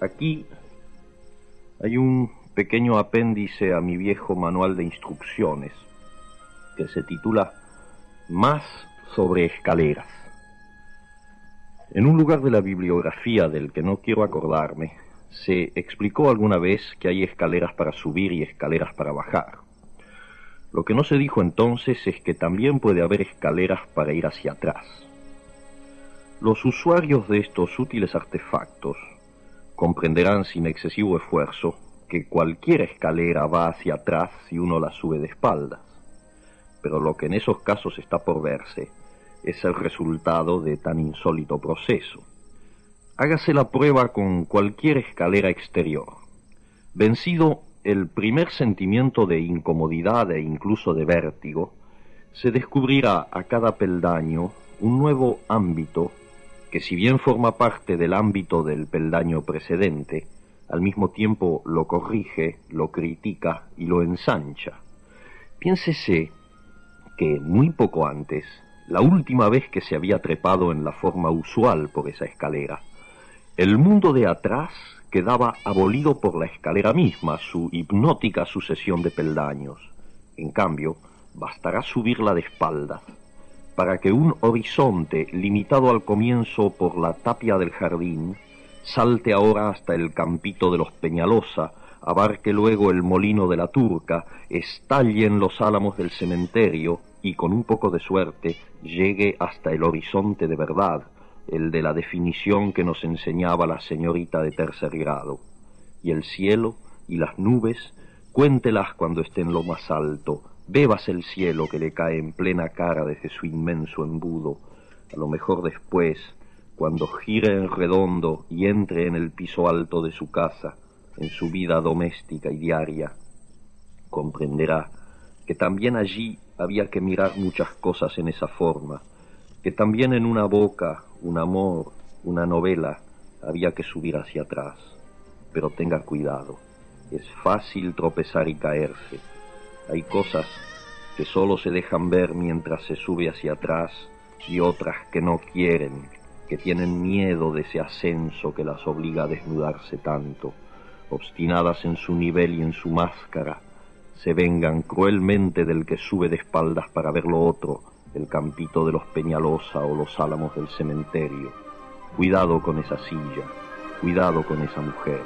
Aquí hay un pequeño apéndice a mi viejo manual de instrucciones que se titula Más sobre escaleras. En un lugar de la bibliografía del que no quiero acordarme, se explicó alguna vez que hay escaleras para subir y escaleras para bajar. Lo que no se dijo entonces es que también puede haber escaleras para ir hacia atrás. Los usuarios de estos útiles artefactos comprenderán sin excesivo esfuerzo que cualquier escalera va hacia atrás si uno la sube de espaldas. Pero lo que en esos casos está por verse es el resultado de tan insólito proceso. Hágase la prueba con cualquier escalera exterior. Vencido el primer sentimiento de incomodidad e incluso de vértigo, se descubrirá a cada peldaño un nuevo ámbito que si bien forma parte del ámbito del peldaño precedente, al mismo tiempo lo corrige, lo critica y lo ensancha. Piénsese que muy poco antes, la última vez que se había trepado en la forma usual por esa escalera, el mundo de atrás quedaba abolido por la escalera misma, su hipnótica sucesión de peldaños. En cambio, bastará subirla de espaldas para que un horizonte limitado al comienzo por la tapia del jardín salte ahora hasta el campito de los Peñalosa, abarque luego el molino de la Turca, estalle en los álamos del cementerio y con un poco de suerte llegue hasta el horizonte de verdad, el de la definición que nos enseñaba la señorita de tercer grado. Y el cielo y las nubes, cuéntelas cuando estén lo más alto, bebas el cielo que le cae en plena cara desde su inmenso embudo, a lo mejor después, cuando gire en redondo y entre en el piso alto de su casa, en su vida doméstica y diaria, comprenderá que también allí había que mirar muchas cosas en esa forma, que también en una boca, un amor, una novela, había que subir hacia atrás. Pero tenga cuidado, es fácil tropezar y caerse hay cosas que solo se dejan ver mientras se sube hacia atrás y otras que no quieren, que tienen miedo de ese ascenso que las obliga a desnudarse tanto, obstinadas en su nivel y en su máscara, se vengan cruelmente del que sube de espaldas para ver lo otro, el campito de los Peñalosa o los álamos del cementerio. Cuidado con esa silla, cuidado con esa mujer.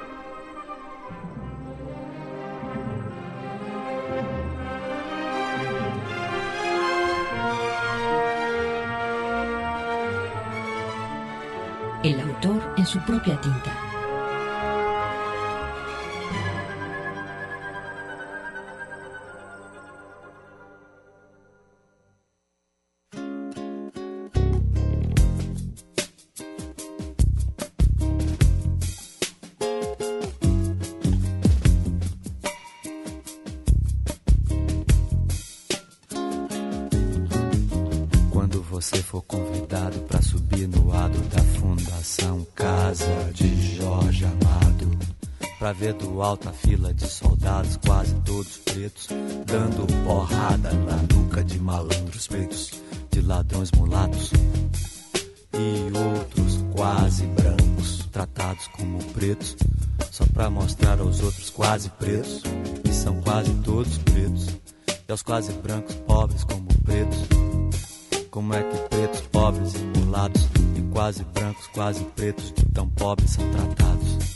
El autor en su propia tinta. Pra ver do alto a fila de soldados, quase todos pretos, dando porrada na nuca de malandros pretos, de ladrões mulatos e outros quase brancos, tratados como pretos, só pra mostrar aos outros quase pretos, que são quase todos pretos, e aos quase brancos pobres como pretos. Como é que pretos, pobres e mulatos, e quase brancos, quase pretos, de tão pobres são tratados?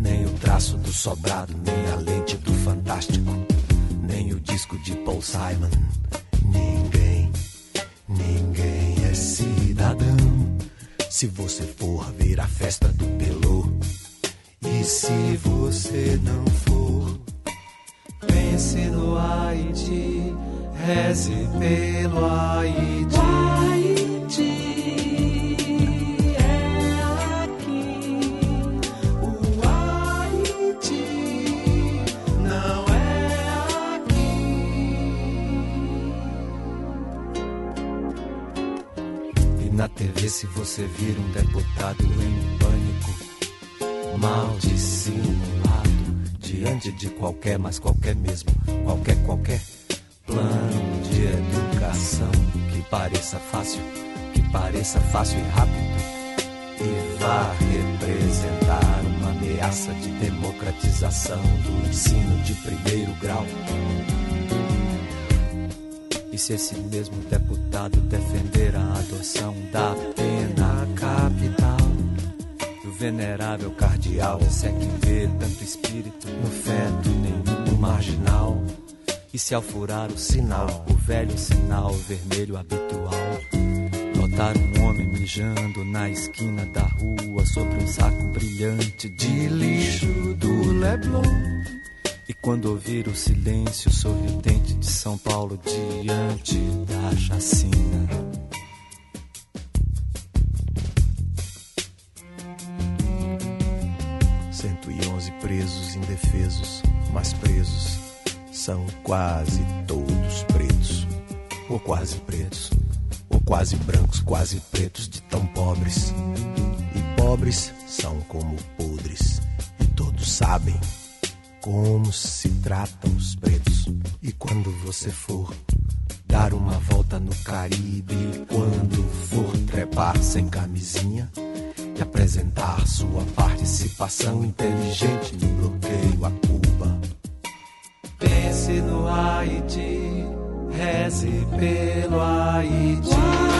nem o traço do sobrado, nem a lente do fantástico, nem o disco de Paul Simon. Ninguém, ninguém é cidadão. Se você for ver a festa do Pelô, e se você não for, pense no Haiti, reze pelo Haiti. Se você vir um deputado em pânico, mal dissimulado, diante de qualquer, mas qualquer mesmo, qualquer, qualquer plano de educação que pareça fácil, que pareça fácil e rápido, e vá representar uma ameaça de democratização do ensino de primeiro grau. Se esse mesmo deputado defender a adoção da pena capital, do venerável cardeal, se é que vê tanto espírito no feto nenhum no marginal. E se ao furar o sinal, o velho sinal vermelho habitual, notar um homem mijando na esquina da rua sobre um saco brilhante de lixo do Leblon. Quando ouvir o silêncio sorridente de São Paulo diante da chacina. Cento e onze presos indefesos, mas presos são quase todos pretos, ou quase pretos, ou quase brancos, quase pretos de tão pobres. E pobres são como podres, e todos sabem como se tratam os pretos. E quando você for dar uma volta no Caribe, quando for trepar sem camisinha e apresentar sua participação inteligente no bloqueio a Cuba. Pense no Haiti, reze pelo Haiti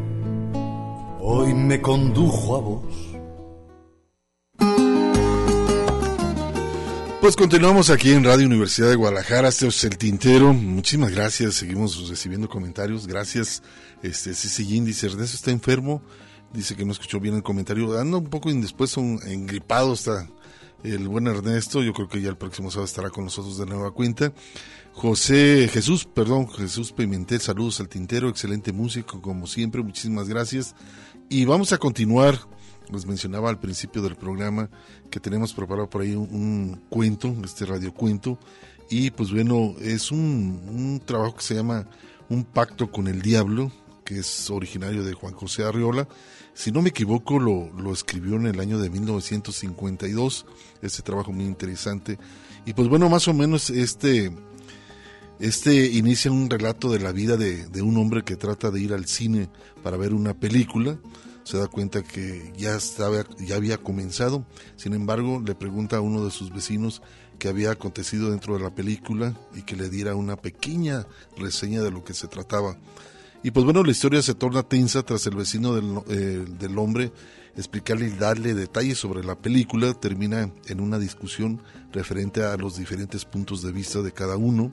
hoy me condujo a vos. Pues continuamos aquí en Radio Universidad de Guadalajara, este es el tintero, muchísimas gracias, seguimos recibiendo comentarios, gracias, este, Cecillín dice, Ernesto está enfermo, dice que no escuchó bien el comentario, anda un poco indispuesto, engripado, está el buen Ernesto, yo creo que ya el próximo sábado estará con nosotros de nueva cuenta. José Jesús, perdón, Jesús Pimentel, saludos al tintero, excelente músico como siempre, muchísimas gracias. Y vamos a continuar, les mencionaba al principio del programa que tenemos preparado por ahí un, cuento, este radiocuento, y pues bueno, es un, un trabajo que se llama Un pacto con el diablo, que es originario de Juan José Arriola. Si no me equivoco, lo, lo escribió en el año de 1952, este trabajo muy interesante. Y pues bueno, más o menos este, este inicia un relato de la vida de, de, un hombre que trata de ir al cine para ver una película. Se da cuenta que ya, estaba, ya había comenzado. Sin embargo, le pregunta a uno de sus vecinos qué había acontecido dentro de la película y que le diera una pequeña reseña de lo que se trataba. Y pues bueno, la historia se torna tensa tras el vecino del, eh, del hombre explicarle y darle detalles sobre la película. Termina en una discusión referente a los diferentes puntos de vista de cada uno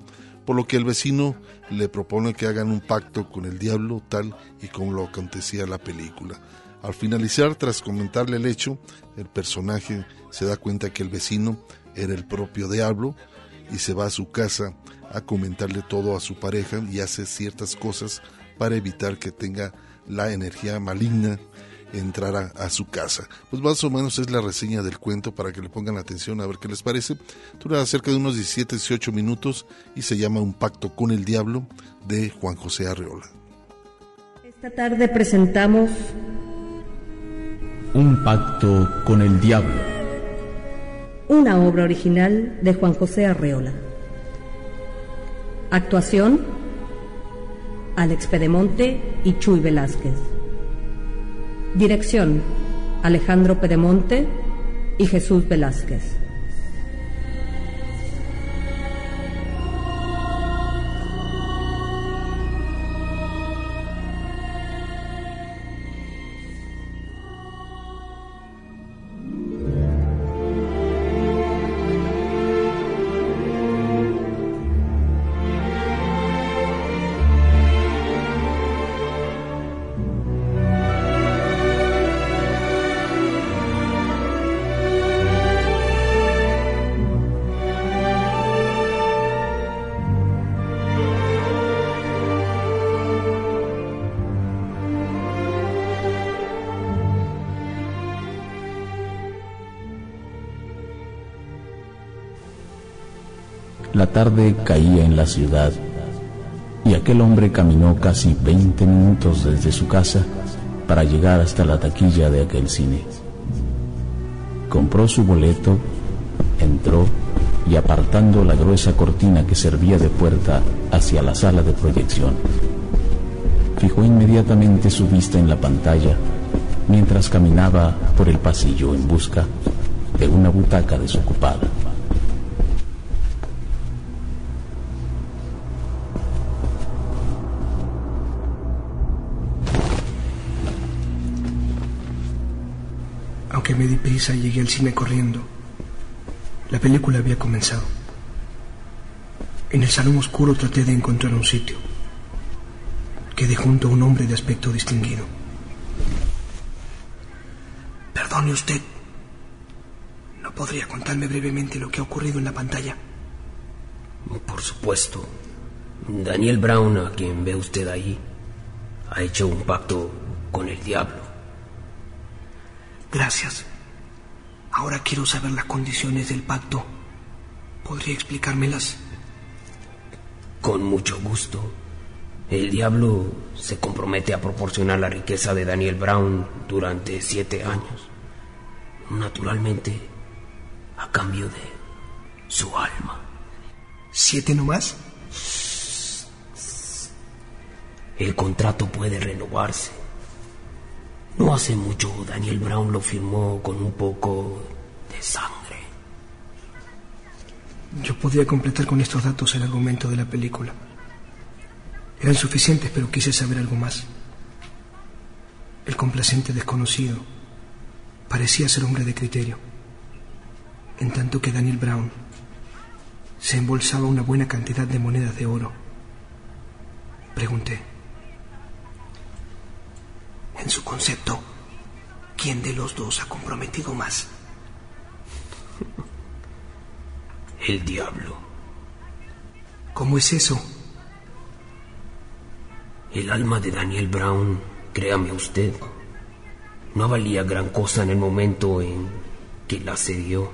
por lo que el vecino le propone que hagan un pacto con el diablo tal y como lo acontecía en la película. Al finalizar, tras comentarle el hecho, el personaje se da cuenta que el vecino era el propio diablo y se va a su casa a comentarle todo a su pareja y hace ciertas cosas para evitar que tenga la energía maligna entrar a, a, su casa. Pues más o menos es la reseña del cuento para que le pongan atención a ver qué les parece. Dura cerca de unos 17, 18 minutos y se llama Un pacto con el diablo de Juan José Arreola. Esta tarde presentamos Un pacto con el diablo. Una obra original de Juan José Arreola. Actuación Alex Pedemonte y Chuy Velázquez. Dirección, Alejandro Pedemonte y Jesús Velázquez. Tarde caía en la ciudad y aquel hombre caminó casi 20 minutos desde su casa para llegar hasta la taquilla de aquel cine. Compró su boleto, entró y apartando la gruesa cortina que servía de puerta hacia la sala de proyección, fijó inmediatamente su vista en la pantalla mientras caminaba por el pasillo en busca de una butaca desocupada. Prisa llegué al cine corriendo, la película había comenzado. En el salón oscuro traté de encontrar un sitio. Quedé junto a un hombre de aspecto distinguido. Perdone usted. ¿No podría contarme brevemente lo que ha ocurrido en la pantalla? Por supuesto. Daniel Brown, a quien ve usted ahí, ha hecho un pacto con el diablo. Gracias. Ahora quiero saber las condiciones del pacto. ¿Podría explicármelas? Con mucho gusto. El diablo se compromete a proporcionar la riqueza de Daniel Brown durante siete años. Naturalmente, a cambio de su alma. ¿Siete nomás? El contrato puede renovarse. No hace mucho Daniel Brown lo firmó con un poco de sangre. Yo podía completar con estos datos el argumento de la película. Eran suficientes, pero quise saber algo más. El complacente desconocido parecía ser hombre de criterio, en tanto que Daniel Brown se embolsaba una buena cantidad de monedas de oro. Pregunté. En su concepto, ¿quién de los dos ha comprometido más? El diablo. ¿Cómo es eso? El alma de Daniel Brown, créame usted, no valía gran cosa en el momento en que la cedió.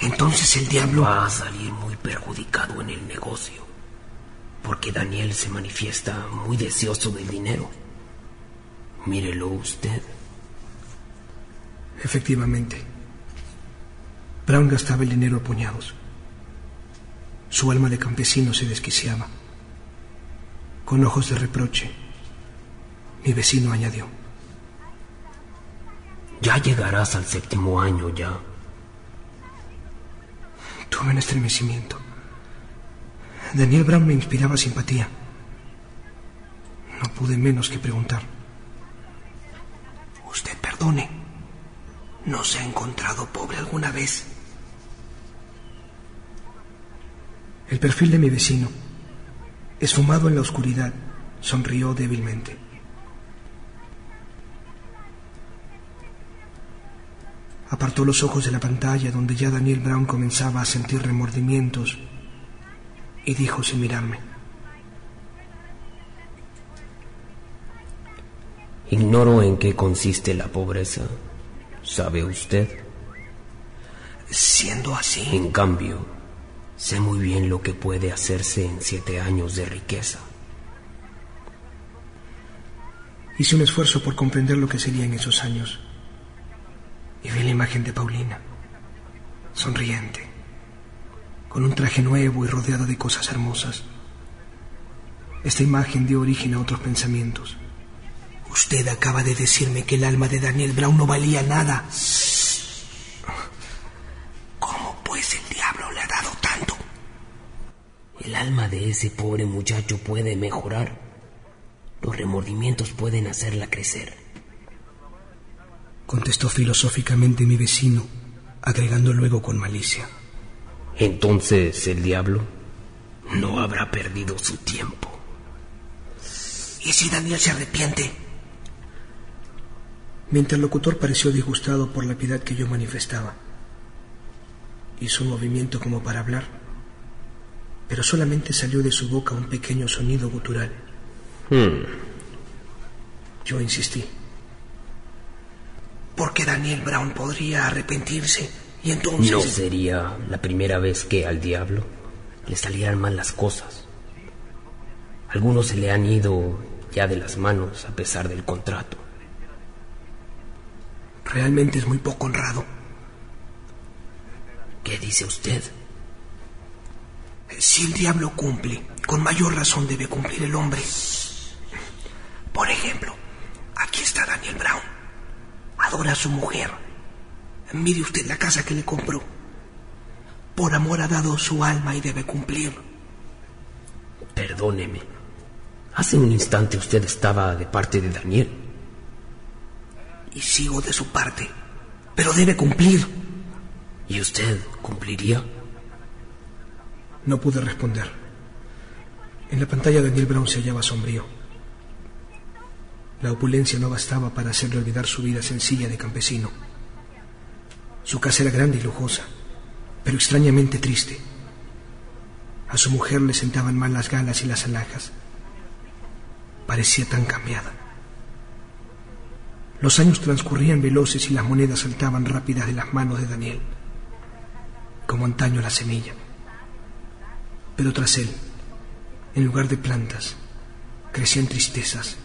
Entonces el diablo va a salir muy perjudicado en el negocio, porque Daniel se manifiesta muy deseoso del dinero. Mírelo usted. Efectivamente. Brown gastaba el dinero a puñados. Su alma de campesino se desquiciaba. Con ojos de reproche, mi vecino añadió. Ya llegarás al séptimo año ya. Tuve un estremecimiento. Daniel Brown me inspiraba simpatía. No pude menos que preguntar. Perdone. ¿No se ha encontrado pobre alguna vez? El perfil de mi vecino, esfumado en la oscuridad, sonrió débilmente. Apartó los ojos de la pantalla donde ya Daniel Brown comenzaba a sentir remordimientos y dijo sin mirarme. Ignoro en qué consiste la pobreza. ¿Sabe usted? Siendo así. En cambio, sé muy bien lo que puede hacerse en siete años de riqueza. Hice un esfuerzo por comprender lo que sería en esos años y vi la imagen de Paulina, sonriente, con un traje nuevo y rodeada de cosas hermosas. Esta imagen dio origen a otros pensamientos. Usted acaba de decirme que el alma de Daniel Brown no valía nada. ¿Cómo pues el diablo le ha dado tanto? El alma de ese pobre muchacho puede mejorar. Los remordimientos pueden hacerla crecer. Contestó filosóficamente mi vecino, agregando luego con malicia. Entonces el diablo no habrá perdido su tiempo. ¿Y si Daniel se arrepiente? Mi interlocutor pareció disgustado por la piedad que yo manifestaba. Hizo un movimiento como para hablar, pero solamente salió de su boca un pequeño sonido gutural. Hmm. Yo insistí. Porque Daniel Brown podría arrepentirse y entonces... No sería la primera vez que al diablo le salieran mal las cosas. Algunos se le han ido ya de las manos a pesar del contrato. Realmente es muy poco honrado. ¿Qué dice usted? Si el diablo cumple, con mayor razón debe cumplir el hombre. Por ejemplo, aquí está Daniel Brown. Adora a su mujer. Mire usted la casa que le compró. Por amor ha dado su alma y debe cumplir. Perdóneme. Hace un instante usted estaba de parte de Daniel. Y sigo de su parte. Pero debe cumplir. ¿Y usted cumpliría? No pude responder. En la pantalla Daniel Brown se hallaba sombrío. La opulencia no bastaba para hacerle olvidar su vida sencilla de campesino. Su casa era grande y lujosa, pero extrañamente triste. A su mujer le sentaban mal las galas y las alhajas. Parecía tan cambiada. Los años transcurrían veloces y las monedas saltaban rápidas de las manos de Daniel, como antaño la semilla. Pero tras él, en lugar de plantas, crecían tristezas,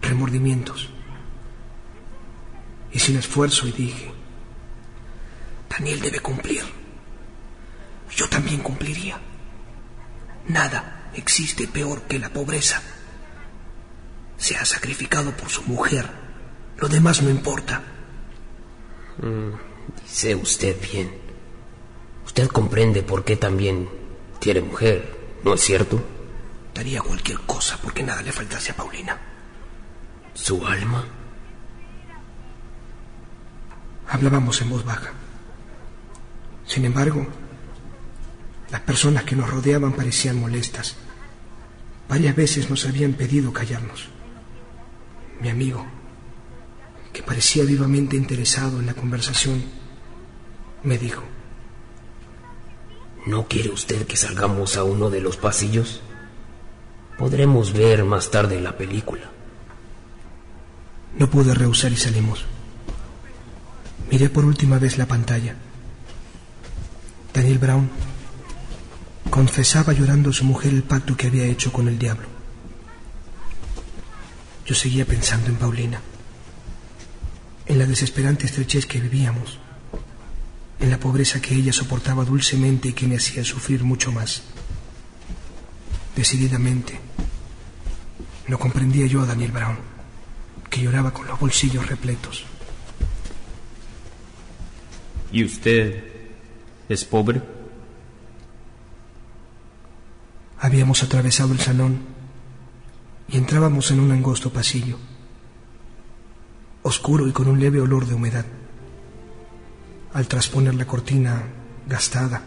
remordimientos. Y sin esfuerzo y dije, Daniel debe cumplir. Yo también cumpliría. Nada existe peor que la pobreza. Se ha sacrificado por su mujer. Lo demás no importa. Mm, dice usted bien. Usted comprende por qué también tiene mujer, ¿no es cierto? Daría cualquier cosa porque nada le faltase a Paulina. ¿Su alma? Hablábamos en voz baja. Sin embargo, las personas que nos rodeaban parecían molestas. Varias veces nos habían pedido callarnos. Mi amigo, que parecía vivamente interesado en la conversación, Me dijo, ¿No quiere usted que salgamos a uno de los pasillos? Podremos ver más tarde la película. no pude rehusar y salimos. Miré por última vez la pantalla. Daniel Brown confesaba llorando a su mujer el pacto que había hecho con el diablo. Yo seguía pensando en Paulina, en la desesperante estrechez que vivíamos, en la pobreza que ella soportaba dulcemente y que me hacía sufrir mucho más. Decididamente, no comprendía yo a Daniel Brown, que lloraba con los bolsillos repletos. ¿Y usted es pobre? Habíamos atravesado el salón y entrábamos en un angosto pasillo, oscuro y con un leve olor de humedad. Al trasponer la cortina gastada,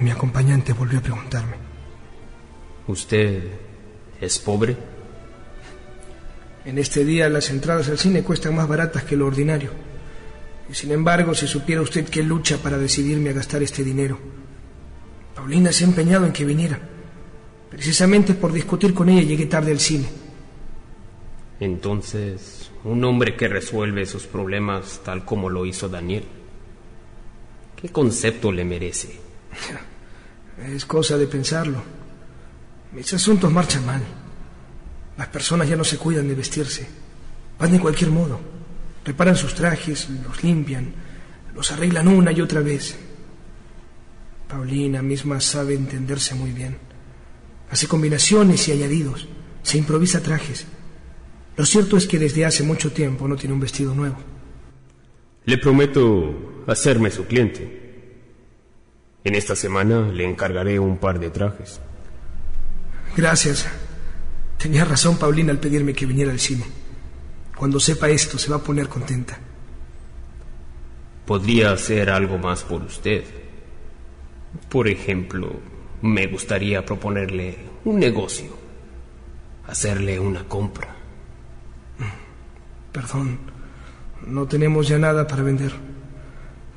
mi acompañante volvió a preguntarme. ¿Usted es pobre? En este día las entradas al cine cuestan más baratas que lo ordinario. Y sin embargo, si supiera usted qué lucha para decidirme a gastar este dinero. Paulina se ha empeñado en que viniera. Precisamente por discutir con ella llegué tarde al cine. Entonces, un hombre que resuelve sus problemas tal como lo hizo Daniel. ¿Qué concepto le merece? Es cosa de pensarlo. Mis asuntos marchan mal. Las personas ya no se cuidan de vestirse. Van de cualquier modo. Reparan sus trajes, los limpian, los arreglan una y otra vez. Paulina misma sabe entenderse muy bien. Hace combinaciones y añadidos. Se improvisa trajes. Lo cierto es que desde hace mucho tiempo no tiene un vestido nuevo. Le prometo hacerme su cliente. En esta semana le encargaré un par de trajes. Gracias. Tenía razón Paulina al pedirme que viniera al cine. Cuando sepa esto se va a poner contenta. Podría hacer algo más por usted. Por ejemplo, me gustaría proponerle un negocio. Hacerle una compra. Perdón, no tenemos ya nada para vender.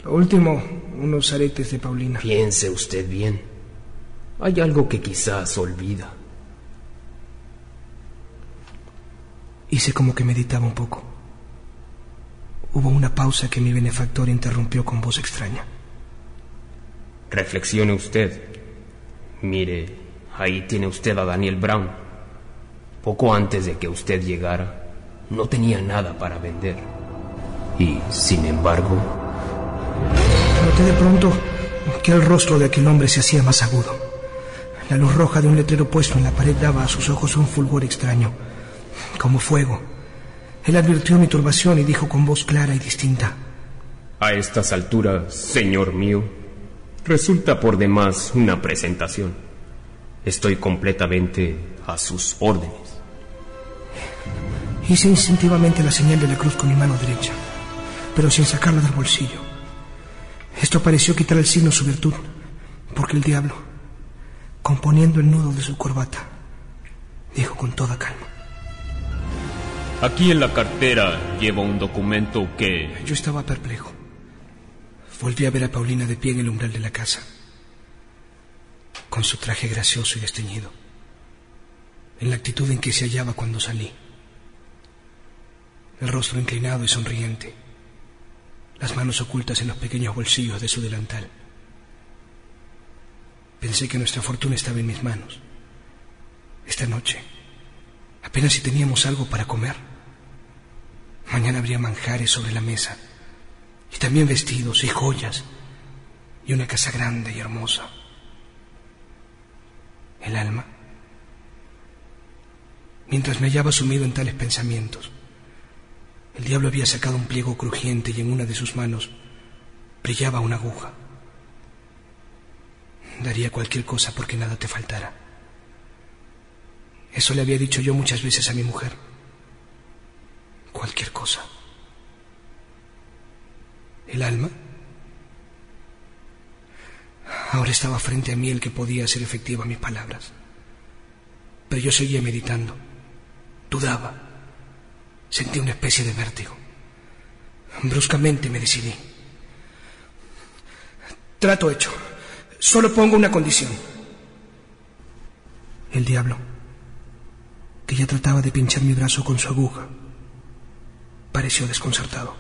Lo último, unos aretes de Paulina. Piense usted bien. Hay algo que quizás olvida. Hice como que meditaba un poco. Hubo una pausa que mi benefactor interrumpió con voz extraña. Reflexione usted. Mire, ahí tiene usted a Daniel Brown. Poco antes de que usted llegara, no tenía nada para vender. Y, sin embargo, Noté de pronto que el rostro de aquel hombre se hacía más agudo. La luz roja de un letrero puesto en la pared daba a sus ojos un fulgor extraño, como fuego. Él advirtió mi turbación y dijo con voz clara y distinta. a estas alturas, señor mío, resulta por demás una presentación. Estoy completamente a sus órdenes. Hice instintivamente la señal de la cruz con mi mano derecha, pero sin sacarla del bolsillo. Esto pareció quitar el signo su virtud, porque el diablo, componiendo el nudo de su corbata, dijo con toda calma. Aquí en la cartera lleva un documento que... Yo estaba perplejo. Volví a ver a Paulina de pie en el umbral de la casa, con su traje gracioso y desteñido, en la actitud en que se hallaba cuando salí. El rostro inclinado y sonriente, las manos ocultas en los pequeños bolsillos de su delantal. Pensé que nuestra fortuna estaba en mis manos. Esta noche, apenas si teníamos algo para comer. Mañana habría manjares sobre la mesa, y también vestidos y joyas, y una casa grande y hermosa. El alma. Mientras me hallaba sumido en tales pensamientos, el diablo había sacado un pliego crujiente y en una de sus manos brillaba una aguja. Daría cualquier cosa porque nada te faltara. Eso le había dicho yo muchas veces a mi mujer. Cualquier cosa. ¿El alma? Ahora estaba frente a mí el que podía hacer efectiva mis palabras. Pero yo seguía meditando. Dudaba. Sentí una especie de vértigo. Bruscamente me decidí. Trato hecho. Solo pongo una condición. El diablo, que ya trataba de pinchar mi brazo con su aguja, pareció desconcertado.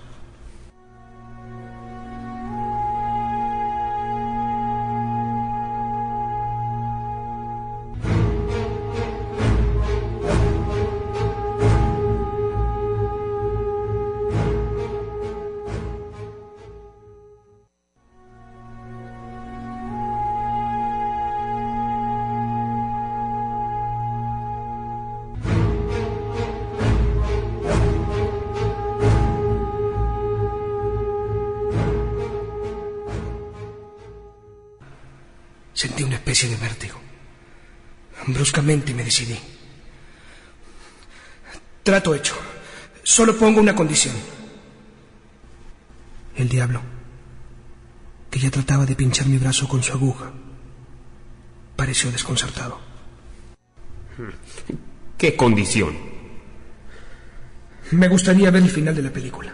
Decidí. Trato hecho. Solo pongo una condición. El diablo, que ya trataba de pinchar mi brazo con su aguja, pareció desconcertado. ¿Qué condición? Me gustaría ver el final de la película.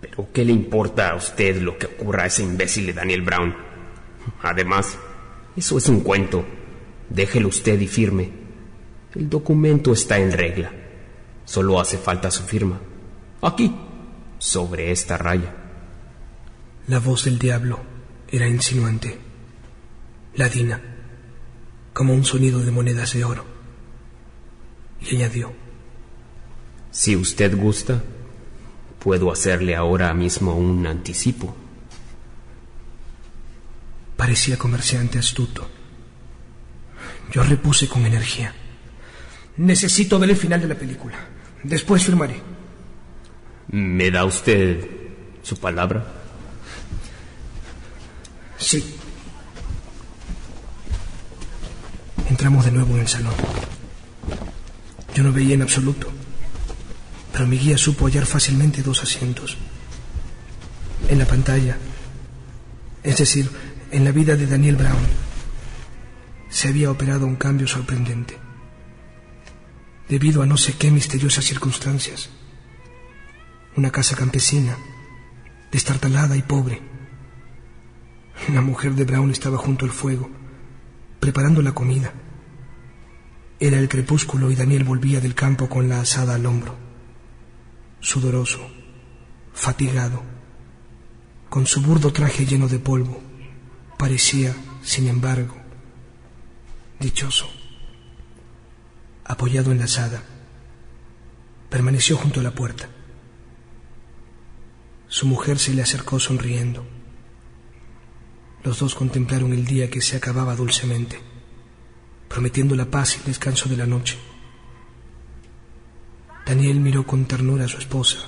¿Pero qué le importa a usted lo que ocurra a ese imbécil de Daniel Brown? Además, eso es un cuento. Déjelo usted y firme. El documento está en regla. Solo hace falta su firma. Aquí, sobre esta raya. La voz del diablo era insinuante, ladina, como un sonido de monedas de oro. Y añadió, Si usted gusta, puedo hacerle ahora mismo un anticipo. Parecía comerciante astuto. Yo repuse con energía. Necesito ver el final de la película. Después firmaré. ¿Me da usted su palabra? Sí. Entramos de nuevo en el salón. Yo no veía en absoluto, pero mi guía supo hallar fácilmente dos asientos. En la pantalla, es decir, en la vida de Daniel Brown, se había operado un cambio sorprendente. Debido a no sé qué misteriosas circunstancias. Una casa campesina, destartalada y pobre. La mujer de Brown estaba junto al fuego, preparando la comida. Era el crepúsculo y Daniel volvía del campo con la asada al hombro, sudoroso, fatigado, con su burdo traje lleno de polvo. Parecía, sin embargo, dichoso. Apoyado en la asada, permaneció junto a la puerta. Su mujer se le acercó sonriendo. Los dos contemplaron el día que se acababa dulcemente, prometiendo la paz y el descanso de la noche. Daniel miró con ternura a su esposa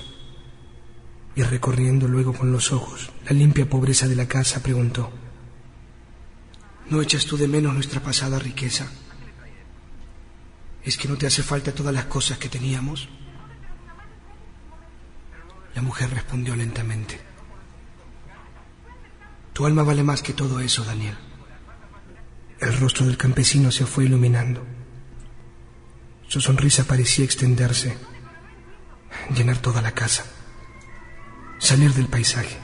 y recorriendo luego con los ojos la limpia pobreza de la casa preguntó, ¿No echas tú de menos nuestra pasada riqueza? ¿Es que no te hace falta todas las cosas que teníamos? La mujer respondió lentamente. Tu alma vale más que todo eso, Daniel. El rostro del campesino se fue iluminando. Su sonrisa parecía extenderse, llenar toda la casa, salir del paisaje.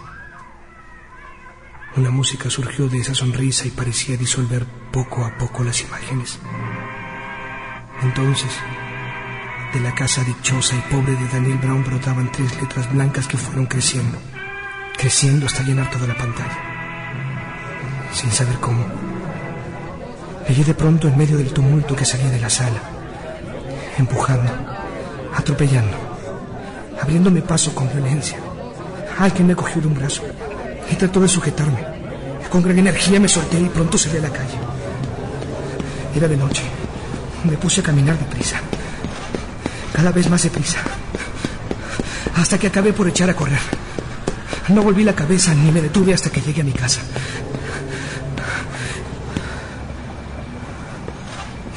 Una música surgió de esa sonrisa y parecía disolver poco a poco las imágenes. Entonces, de la casa dichosa y pobre de Daniel Brown brotaban tres letras blancas que fueron creciendo, creciendo hasta llenar toda la pantalla. Sin saber cómo, Llegué de pronto en medio del tumulto que salía de la sala, empujando, atropellando, abriéndome paso con violencia. Alguien me cogió de un brazo y trató de sujetarme. Con gran energía me solté y pronto salí a la calle. Era de noche. Me puse a caminar deprisa. Cada vez más deprisa. Hasta que acabé por echar a correr. No volví la cabeza ni me detuve hasta que llegué a mi casa.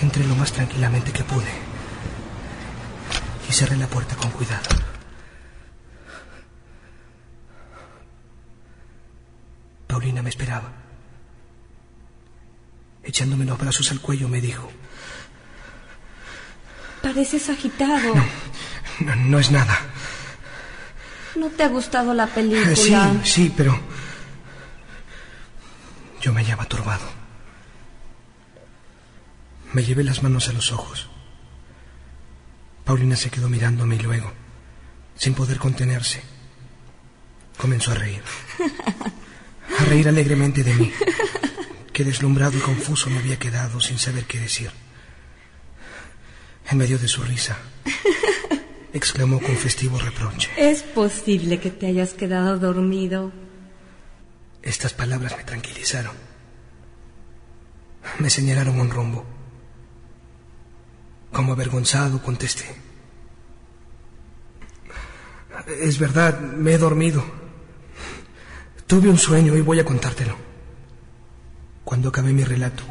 Entré lo más tranquilamente que pude y cerré la puerta con cuidado. Paulina me esperaba. Echándome los brazos al cuello me dijo, Pareces agitado. no, no es nada. ¿No te ha gustado la película? Sí, sí, pero Yo me hallaba turbado. Me llevé las manos a los ojos. Paulina se quedó mirándome y luego, sin poder contenerse, comenzó a reír. A reír alegremente de mí, que deslumbrado y confuso me había quedado sin saber qué decir. En medio de su risa, exclamó con festivo reproche. Es posible que te hayas quedado dormido. Estas palabras me tranquilizaron. Me señalaron un rumbo. Como avergonzado contesté. Es verdad, me he dormido. Tuve un sueño y voy a contártelo. Cuando acabé mi relato,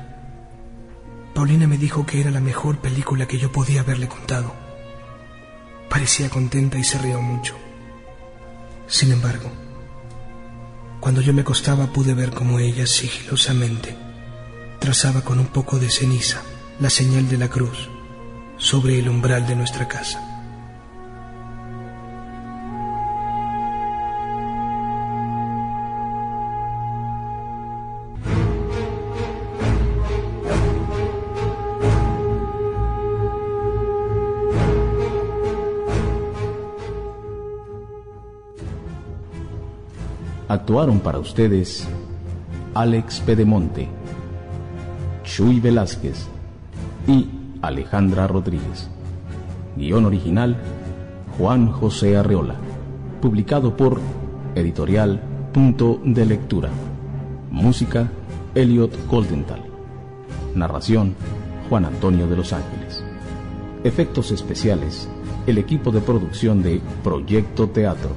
Paulina me dijo que era la mejor película que yo podía haberle contado. Parecía contenta y se rió mucho. Sin embargo, cuando yo me acostaba pude ver cómo ella sigilosamente trazaba con un poco de ceniza la señal de la cruz sobre el umbral de nuestra casa. Actuaron para ustedes Alex Pedemonte, Chuy Velázquez y Alejandra Rodríguez. Guión original Juan José Arreola. Publicado por Editorial Punto de Lectura. Música Elliot Goldenthal. Narración Juan Antonio de los Ángeles. Efectos especiales el equipo de producción de Proyecto Teatro.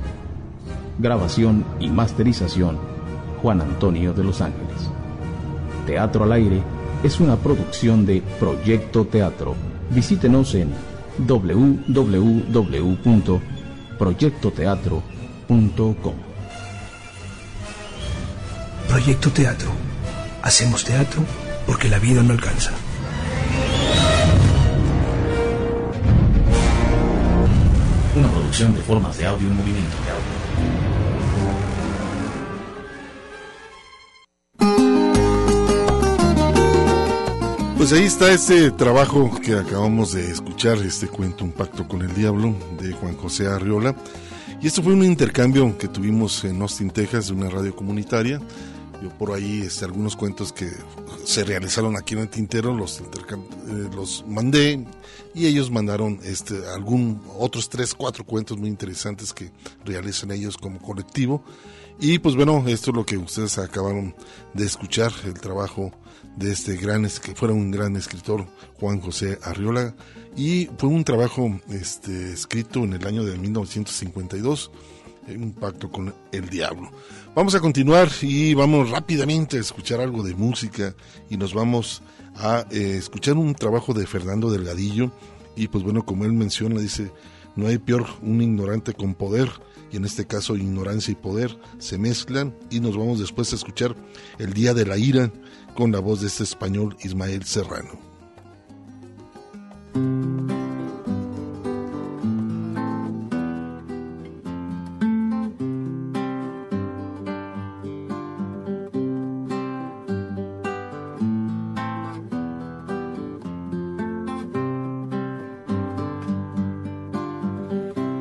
Grabación y masterización Juan Antonio de los Ángeles. Teatro al aire es una producción de Proyecto Teatro. Visítenos en www.proyectoteatro.com. Proyecto Teatro. Hacemos teatro porque la vida no alcanza. Una producción de formas de audio en movimiento. Pues ahí está este trabajo que acabamos de escuchar, este cuento Un pacto con el diablo de Juan José Arriola. Y esto fue un intercambio que tuvimos en Austin, Texas, de una radio comunitaria. Yo por ahí este, algunos cuentos que se realizaron aquí en el tintero los, eh, los mandé y ellos mandaron este, algún, otros tres, cuatro cuentos muy interesantes que realizan ellos como colectivo. Y pues bueno, esto es lo que ustedes acabaron de escuchar, el trabajo de este gran, que fuera un gran escritor, Juan José Arriola, y fue un trabajo este, escrito en el año de 1952, un pacto con el diablo. Vamos a continuar y vamos rápidamente a escuchar algo de música y nos vamos a eh, escuchar un trabajo de Fernando Delgadillo y pues bueno, como él menciona, dice, no hay peor un ignorante con poder y en este caso ignorancia y poder se mezclan y nos vamos después a escuchar El Día de la Ira con la voz de este español Ismael Serrano.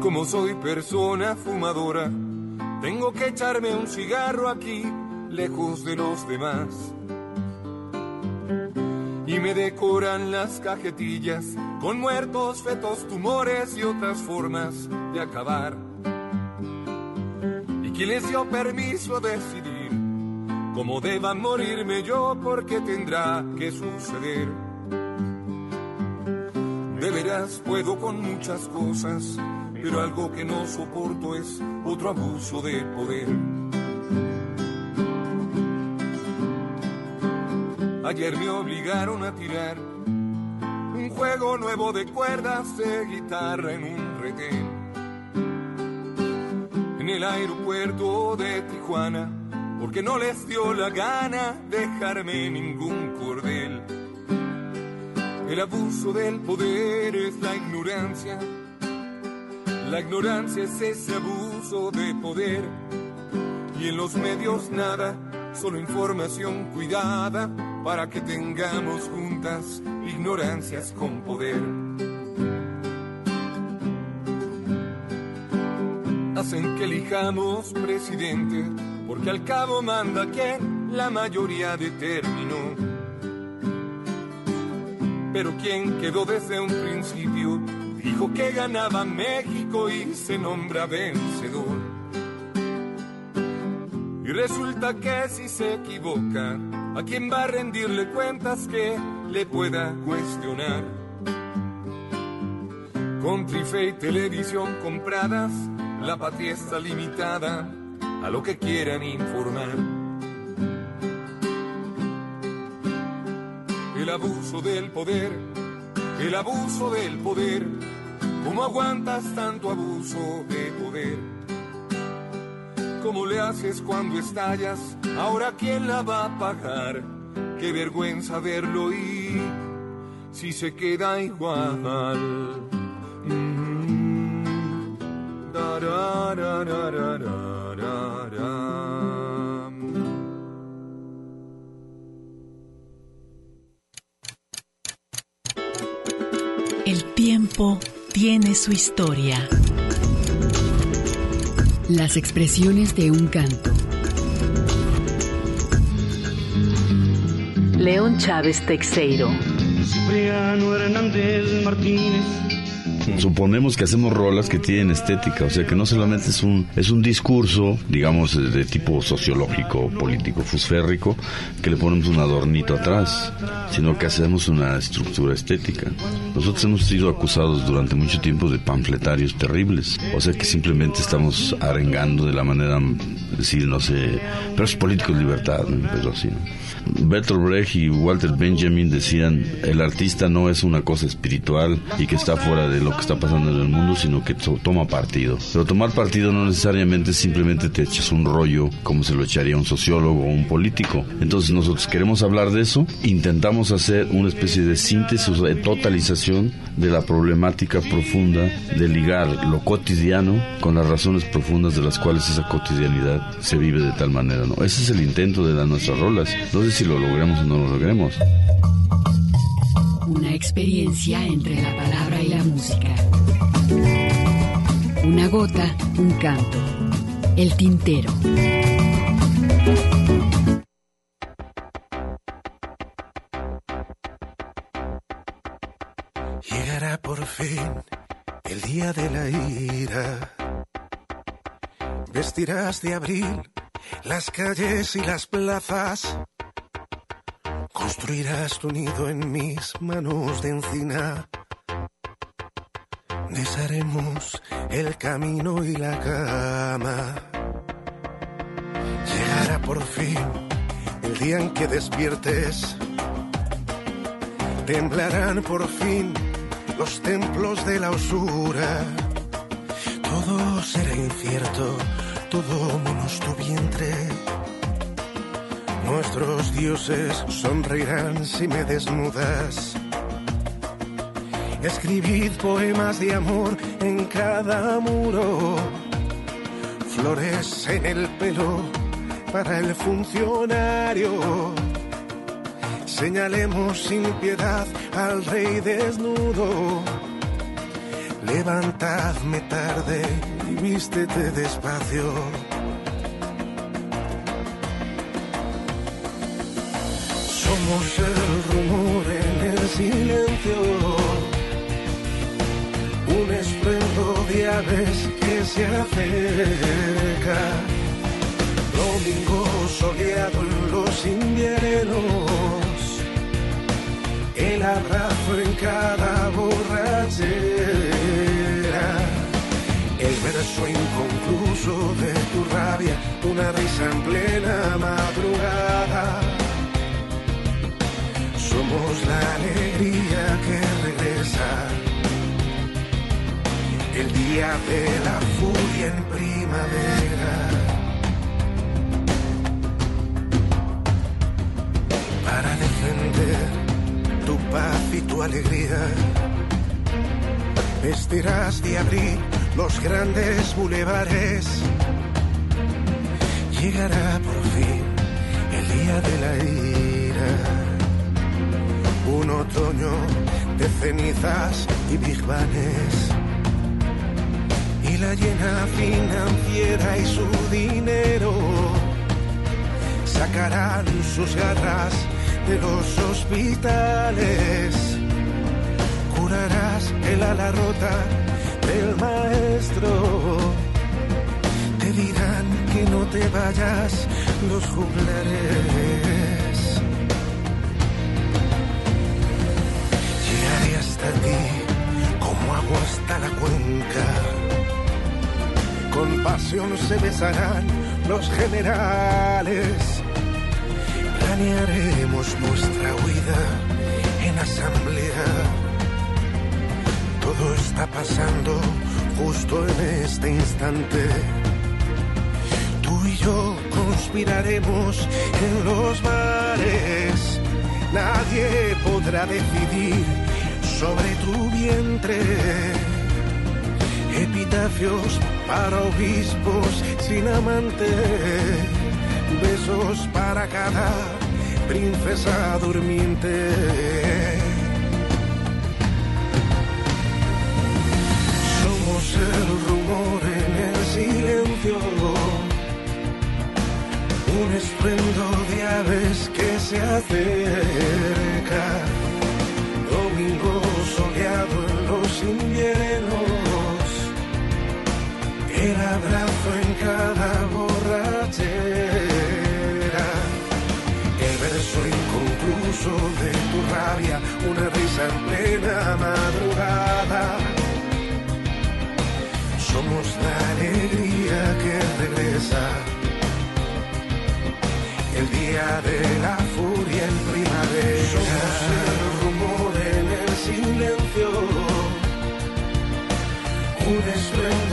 Como soy persona fumadora, tengo que echarme un cigarro aquí, lejos de los demás. Y me decoran las cajetillas con muertos, fetos, tumores y otras formas de acabar. ¿Y quién les dio permiso a decidir cómo deban morirme yo? Porque tendrá que suceder. De veras puedo con muchas cosas, pero algo que no soporto es otro abuso de poder. Ayer me obligaron a tirar un juego nuevo de cuerdas de guitarra en un retén. En el aeropuerto de Tijuana, porque no les dio la gana dejarme ningún cordel. El abuso del poder es la ignorancia. La ignorancia es ese abuso de poder. Y en los medios nada solo información cuidada para que tengamos juntas ignorancias con poder. Hacen que elijamos presidente, porque al cabo manda quien la mayoría determinó. Pero quien quedó desde un principio dijo que ganaba México y se nombra vencedor. Y resulta que si se equivoca, ¿a quién va a rendirle cuentas que le pueda cuestionar? Con trife y televisión compradas, la patria está limitada a lo que quieran informar. El abuso del poder, el abuso del poder, ¿cómo aguantas tanto abuso de poder? ¿Cómo le haces cuando estallas? Ahora quién la va a pagar? Qué vergüenza verlo y si se queda igual. Mm. Ra. El tiempo tiene su historia. Las expresiones de un canto. León Chávez Texeiro. Cipriano Hernández Martínez. Suponemos que hacemos rolas que tienen estética, o sea que no solamente es un, es un discurso, digamos, de tipo sociológico, político, fusférrico, que le ponemos un adornito atrás, sino que hacemos una estructura estética. Nosotros hemos sido acusados durante mucho tiempo de panfletarios terribles, o sea que simplemente estamos arengando de la manera, decir, no sé, pero es político de libertad, ¿no? pero así. ¿no? Bertolt Brecht y Walter Benjamin decían, el artista no es una cosa espiritual y que está fuera de lo que está pasando en el mundo, sino que to- toma partido. Pero tomar partido no necesariamente simplemente te echas un rollo como se lo echaría un sociólogo o un político. Entonces nosotros queremos hablar de eso, intentamos hacer una especie de síntesis, de totalización de la problemática profunda de ligar lo cotidiano con las razones profundas de las cuales esa cotidianidad se vive de tal manera. ¿no? Ese es el intento de las nuestras rolas. No sé si lo logremos o no lo logremos. Una experiencia entre la palabra y la música. Una gota, un canto. El tintero. Llegará por fin el día de la ira. Vestirás de abril las calles y las plazas. Construirás tu nido en mis manos de encina. Desharemos el camino y la cama. Llegará por fin el día en que despiertes. Temblarán por fin los templos de la usura. Todo será incierto, todo menos tu vientre. Nuestros dioses sonreirán si me desnudas. Escribid poemas de amor en cada muro. Flores en el pelo para el funcionario. Señalemos sin piedad al rey desnudo. Levantadme tarde y vístete despacio. Somos el rumor en el silencio. Un estruendo de aves que se acerca. Domingo soleado en los inviernos el abrazo en cada borrachera, el verso inconcluso de tu rabia, una risa en plena madrugada. Somos la alegría que regresa, el día de la furia en primavera. Para defender tu paz y tu alegría. Vestirás de abril los grandes bulevares. Llegará por fin día de la ira, un otoño de cenizas y bigbanes, y la llena financiera y su dinero sacarán sus garras de los hospitales, curarás el ala rota del maestro. Te dirán que no te vayas los juglares. Ti como agua hasta la cuenca. Con pasión se besarán los generales. Planearemos nuestra huida en asamblea. Todo está pasando justo en este instante. Tú y yo conspiraremos en los mares. Nadie podrá decidir sobre tu vientre. Epitafios para obispos sin amante. Besos para cada princesa durmiente. Somos el rumor en el silencio, un estruendo de aves que se acerca. Soleado en los inviernos, el abrazo en cada borrachera, el verso inconcluso de tu rabia, una risa en plena madrugada. Somos la alegría que regresa. El día de la furia en primavera. Somos Un estruendo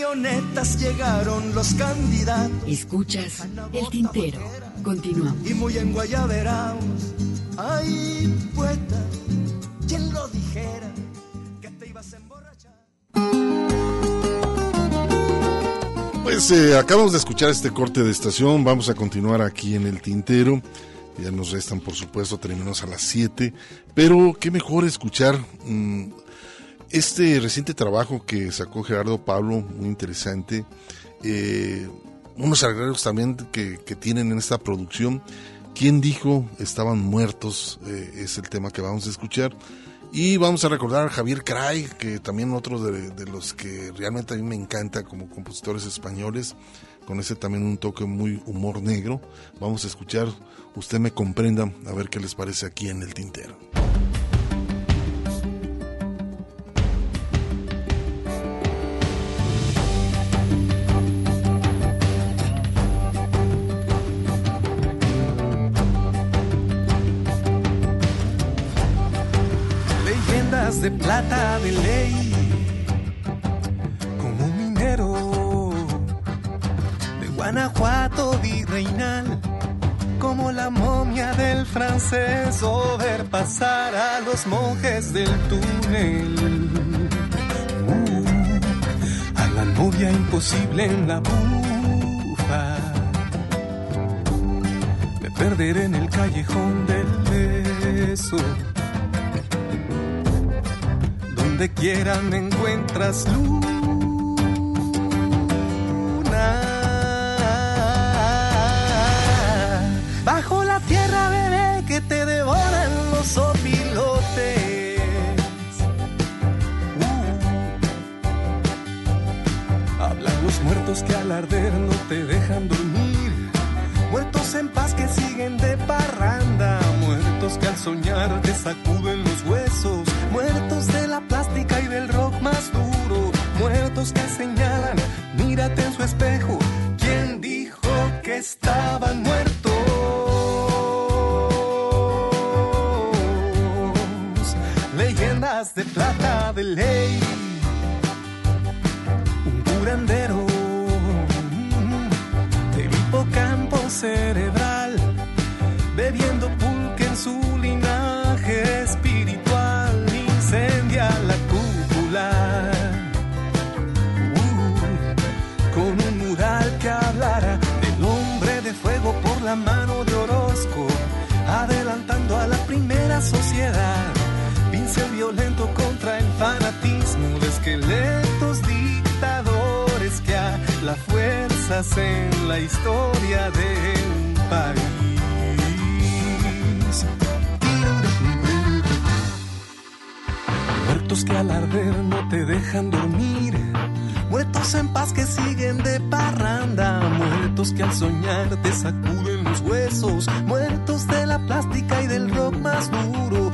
camionetas llegaron los candidatos. Escuchas El Tintero. Continuamos. Y muy en guayaberaos. Ay, poeta, ¿quién lo dijera? Que te ibas a emborrachar. Pues eh, acabamos de escuchar este corte de estación, vamos a continuar aquí en el tintero. Ya nos restan, por supuesto, terminamos a las 7, pero qué mejor escuchar mm, este reciente trabajo que sacó Gerardo Pablo, muy interesante. eh, unos arreglos también que, que tienen en esta producción. ¿Quién dijo estaban muertos? Eh, es el tema que vamos a escuchar. Y vamos a recordar a Javier Cray, que también otro de, de los que realmente a mí me encanta como compositores españoles, con ese también un toque muy humor negro. Vamos a escuchar, usted me comprenda, a ver qué les parece aquí en el tintero. De plata de ley, como un minero de Guanajuato virreinal, como la momia del francés o ver pasar a los monjes del túnel. Uh, a la novia imposible en la bufa, me perderé en el callejón del beso donde quiera me encuentras luna. Bajo la tierra, bebé, que te debo sopilotes. Uh. Hablan los muertos que al arder no te dejan dormir. Muertos en paz que siguen de parranda. Que al soñar te sacuden los huesos. Muertos de la plástica y del rock más duro. Muertos que señalan, mírate en su espejo. ¿Quién dijo que estaban muertos? Leyendas de plata de ley. Un curandero del hipocampo cerebral, bebiendo pincel violento contra el fanatismo de esqueletos dictadores que a la fuerza en la historia de un país. Muertos que al arder no te dejan dormir. Muertos en paz que siguen de parranda. Muertos que al soñar te sacuden los huesos. Muertos de la plástica y del rock más duro.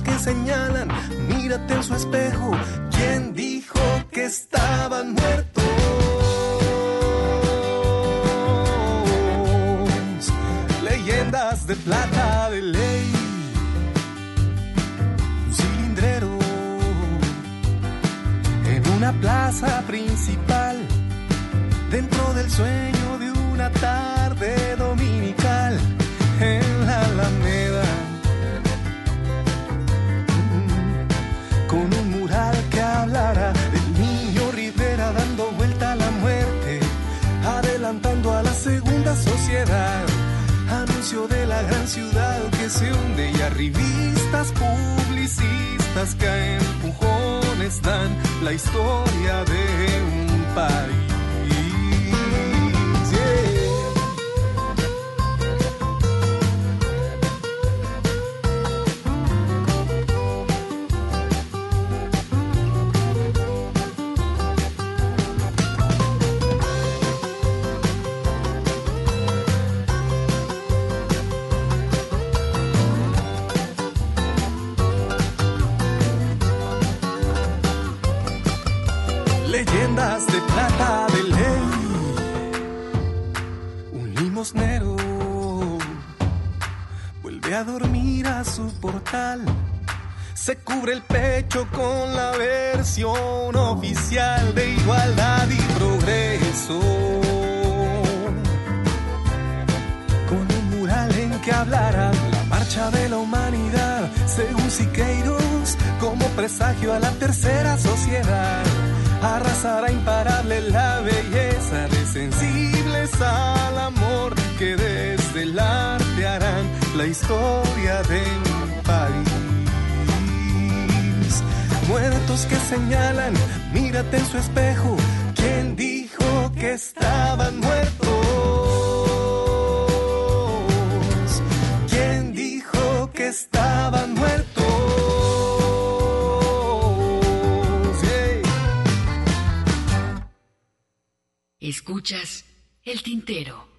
Que señalan, mírate en su espejo. ¿Quién dijo que estaban muertos? Leyendas de plata de ley. Un cilindrero en una plaza principal, dentro del sueño de una tarde Anuncio de la gran ciudad que se hunde y a revistas publicistas que a empujones dan la historia de un país. Se cubre el pecho con la versión oficial de igualdad y progreso. Con un mural en que hablara la marcha de la humanidad, según Siqueiros, como presagio a la tercera sociedad arrasará imparable la belleza de sensibles al amor que desde el arte harán la historia de un Muertos que señalan, mírate en su espejo, ¿quién dijo que estaban muertos? ¿Quién dijo que estaban muertos? Escuchas el tintero.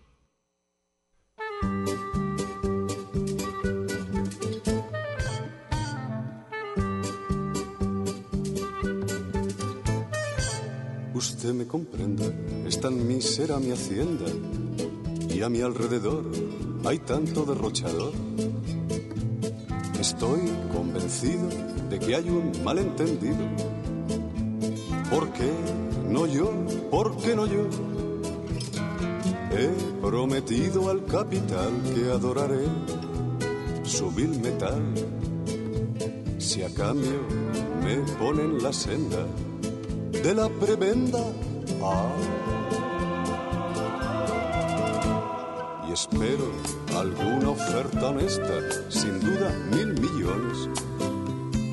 Comprenda, es tan mísera mi hacienda y a mi alrededor hay tanto derrochador. Estoy convencido de que hay un malentendido. ¿Por qué no yo? ¿Por qué no yo? He prometido al capital que adoraré su vil metal. Si a cambio me ponen la senda de la prebenda. Y espero alguna oferta honesta, sin duda mil millones.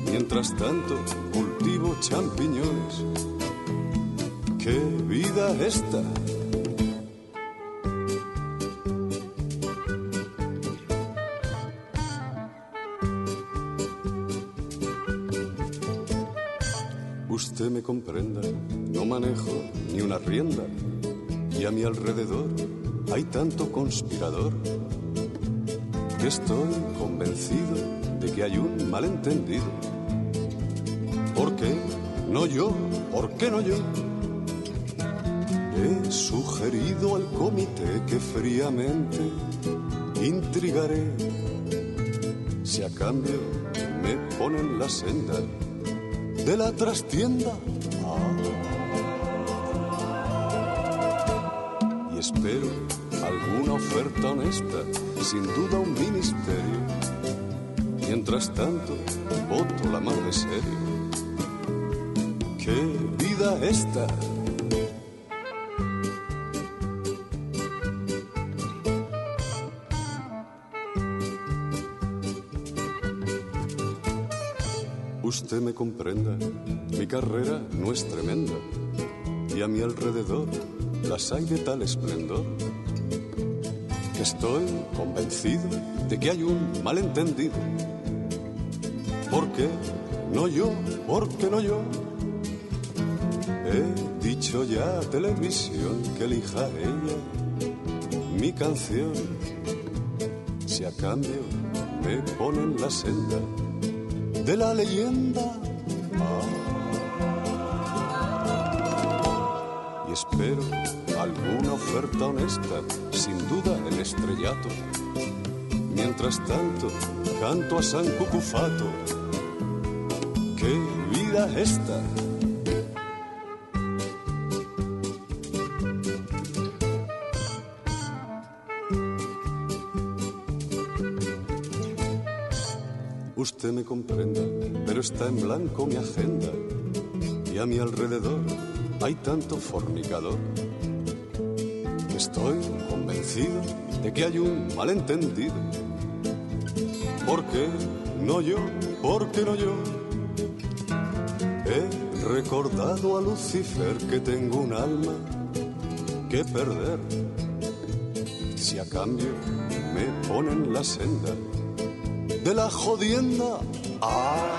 Mientras tanto, cultivo champiñones. ¡Qué vida esta! Usted me comprenda, no manejo rienda y a mi alrededor hay tanto conspirador que estoy convencido de que hay un malentendido. ¿Por qué no yo? ¿Por qué no yo? He sugerido al comité que fríamente intrigaré si a cambio me ponen la senda de la trastienda. Y honesta, sin duda un ministerio. Mientras tanto, voto la mar de serio. ¡Qué vida esta! Usted me comprenda, mi carrera no es tremenda y a mi alrededor las hay de tal esplendor estoy convencido de que hay un malentendido. ¿Por qué no yo? ¿Por qué no yo? He dicho ya a televisión que elija ella mi canción si a cambio me ponen la senda de la leyenda. Ah. Y espero alguna oferta honesta, sin duda el estrellato. Mientras tanto, canto a San Cucufato. ¡Qué vida esta! Usted me comprenda, pero está en blanco mi agenda y a mi alrededor hay tanto fornicador estoy de que hay un malentendido. ¿Por qué no yo? ¿Por qué no yo? He recordado a Lucifer que tengo un alma que perder si a cambio me ponen la senda de la jodienda. Ah.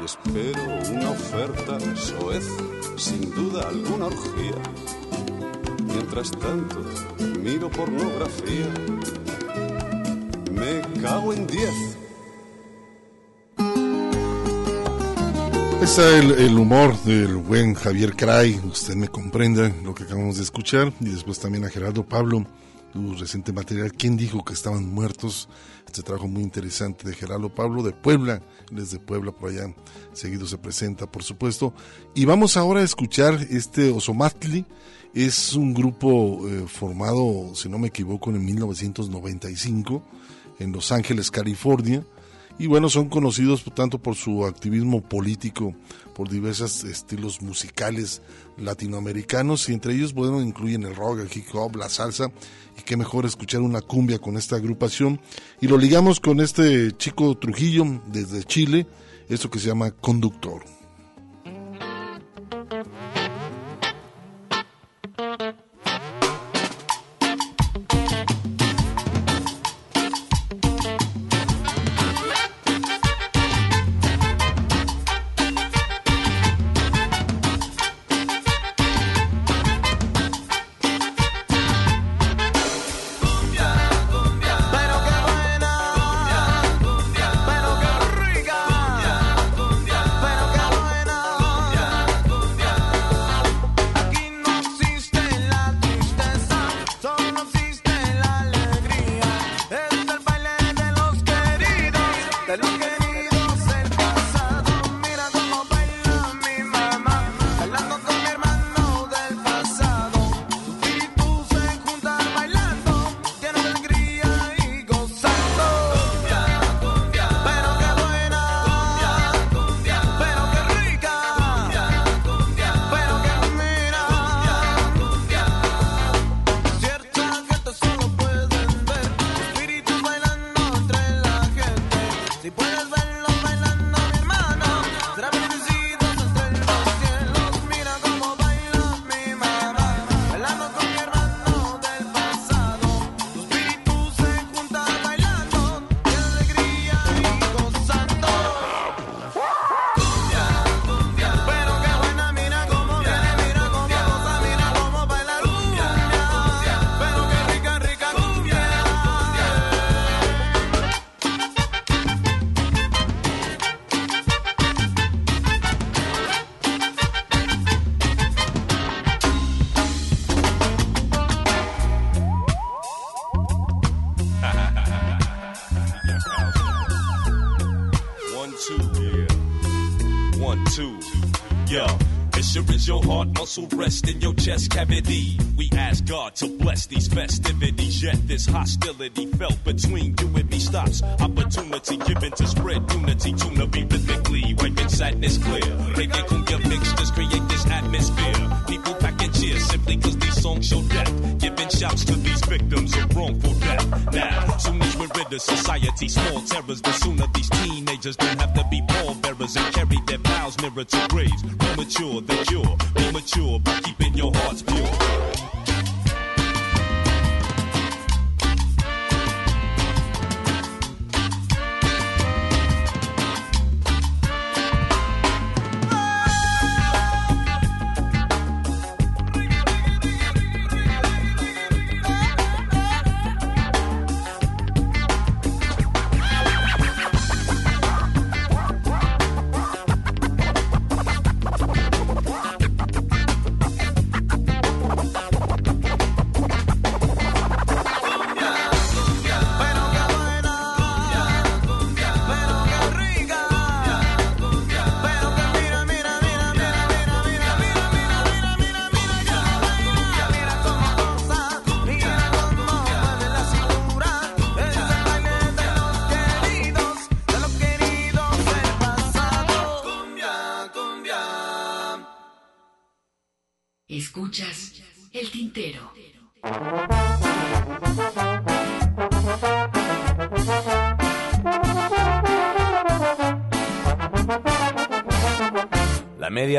Y espero una oferta soez, sin duda alguna orgía. Mientras tanto, miro pornografía. Me cago en diez. Está el, el, humor del buen Javier Cray, usted me comprenda lo que acabamos de escuchar, y después también a Gerardo Pablo tu reciente material, ¿Quién dijo que estaban muertos? Este trabajo muy interesante de Gerardo Pablo de Puebla, desde Puebla por allá, seguido se presenta, por supuesto. Y vamos ahora a escuchar este Osomatli, es un grupo eh, formado, si no me equivoco, en 1995 en Los Ángeles, California. Y bueno, son conocidos tanto por su activismo político, por diversos estilos musicales latinoamericanos, y entre ellos, bueno, incluyen el rock, el hip hop, la salsa, y qué mejor escuchar una cumbia con esta agrupación. Y lo ligamos con este chico Trujillo desde Chile, esto que se llama Conductor. Between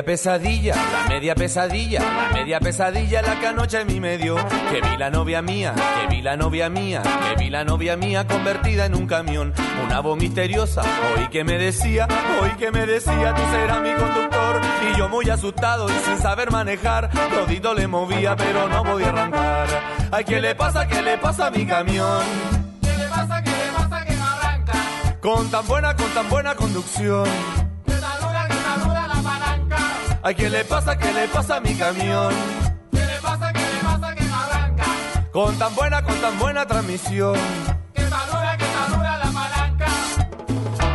media pesadilla, la media pesadilla, la media pesadilla la que anoche mi medio. Que vi la novia mía, que vi la novia mía, que vi la novia mía convertida en un camión. Una voz misteriosa, hoy que me decía, hoy que me decía, tú serás mi conductor. Y yo muy asustado y sin saber manejar, todito le movía pero no podía arrancar. Ay, ¿qué le pasa, qué le pasa a mi camión? ¿Qué le pasa, qué le pasa que no arranca? Con tan buena, con tan buena conducción. Ay, ¿qué le pasa, qué le pasa a mi camión? ¿Qué le pasa, qué le pasa que no arranca? Con tan buena, con tan buena transmisión. Que está dura, que está dura la palanca.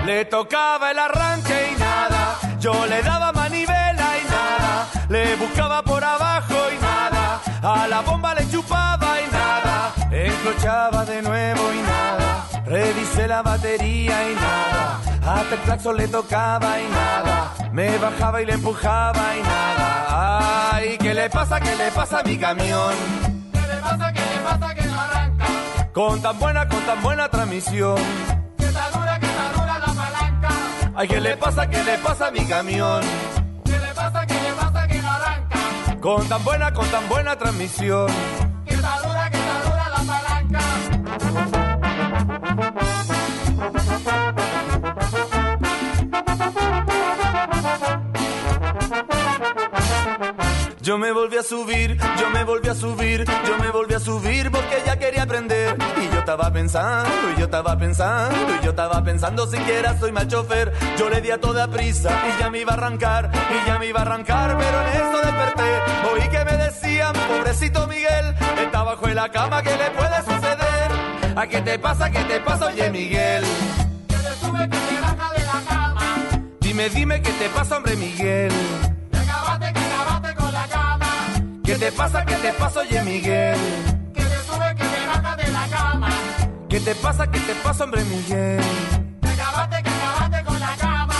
Le tocaba el arranque y nada. Yo le daba manivela y nada. Le buscaba por abajo y nada. A la bomba le chupaba y nada. Encrochaba de nuevo y nada. Revisé la batería y nada. Hasta el claxon le tocaba y nada. Me bajaba y le empujaba y nada. Ay, ¿qué le pasa, qué le pasa a mi camión? ¿Qué le pasa, qué le pasa que no arranca? Con tan buena, con tan buena transmisión. Que está dura, que está dura la palanca. Ay, ¿qué le pasa, qué le pasa a mi camión? ¿Qué le pasa, qué le pasa que no arranca? Con tan buena, con tan buena transmisión. Que está dura, que está dura la palanca. Yo me volví a subir, yo me volví a subir, yo me volví a subir porque ya quería aprender. Y yo estaba pensando, y yo estaba pensando, y yo estaba pensando siquiera soy mal chofer. Yo le di a toda prisa y ya me iba a arrancar, y ya me iba a arrancar, pero en eso desperté. Oí que me decían, pobrecito Miguel, está bajo en la cama, ¿qué le puede suceder? ¿A qué te pasa, qué te pasa, oye Miguel? Que te sube, que te baja de la cama. Dime, dime, ¿qué te pasa, hombre Miguel? Que acabaste, que acabaste con la cama. ¿Qué te pasa, qué te pasa, oye Miguel? Que te sube, que te baja de la cama. ¿Qué te pasa, qué te pasa, hombre Miguel? Que acabaste, que acabaste con la cama.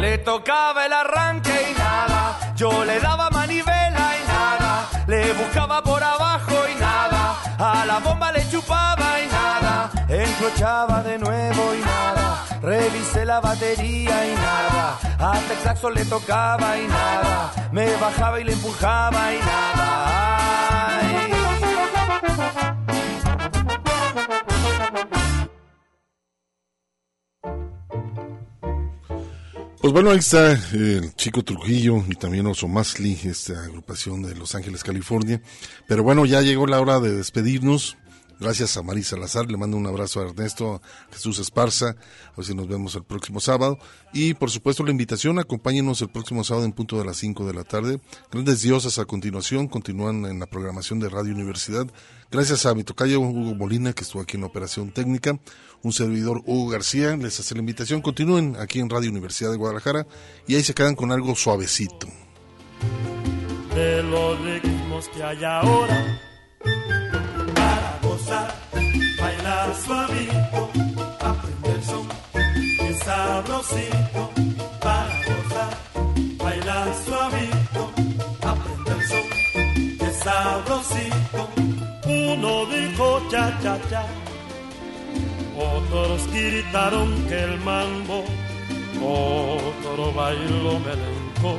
Le tocaba el arranque y nada. Yo le daba manivela y nada. Le buscaba por abajo y nada. A la bomba Encrochaba de nuevo y nada. Revisé la batería y nada. Hasta el le tocaba y nada. Me bajaba y le empujaba y nada. Pues bueno, ahí está eh, el Chico Trujillo y también Oso Masli, esta agrupación de Los Ángeles, California. Pero bueno, ya llegó la hora de despedirnos. Gracias a Marisa Salazar, le mando un abrazo a Ernesto, a Jesús Esparza, a ver si nos vemos el próximo sábado. Y por supuesto la invitación, acompáñenos el próximo sábado en punto de las 5 de la tarde. Grandes diosas a continuación, continúan en la programación de Radio Universidad. Gracias a mi tocayo Hugo Molina, que estuvo aquí en la operación técnica, un servidor Hugo García, les hace la invitación, continúen aquí en Radio Universidad de Guadalajara y ahí se quedan con algo suavecito. De los ritmos que hay ahora gozar, bailar suavito, aprender son, que sabrosito, para gozar, bailar suavito, aprender son, que sabrosito. Uno dijo cha cha cha, otros gritaron que el mambo, otro bailó melenco,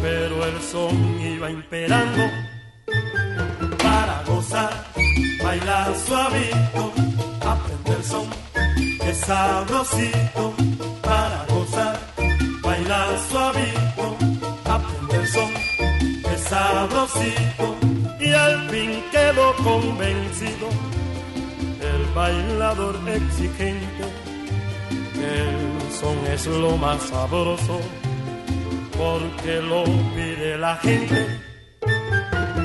pero el son iba imperando para gozar, bailar suavito, aprender son, que sabrosito, para gozar, bailar suavito, aprender son, que sabrosito, y al fin quedó convencido. El bailador exigente, que el son es lo más sabroso, porque lo pide la gente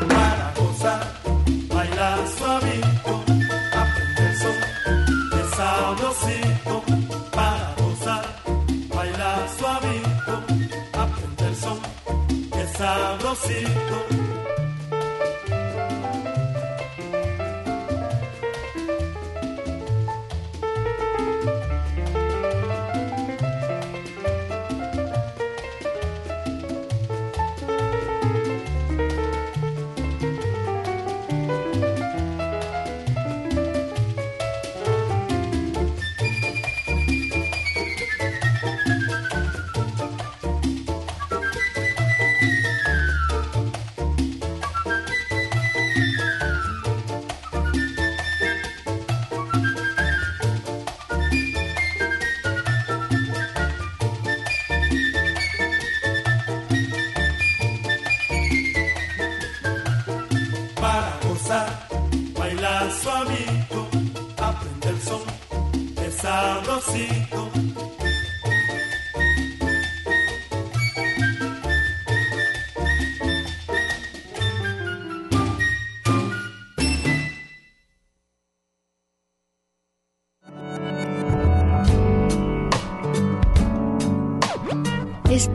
para gozar, bailar suavito, aprender son, que sabrosito, para gozar, bailar suavito, aprender son, que sabrosito.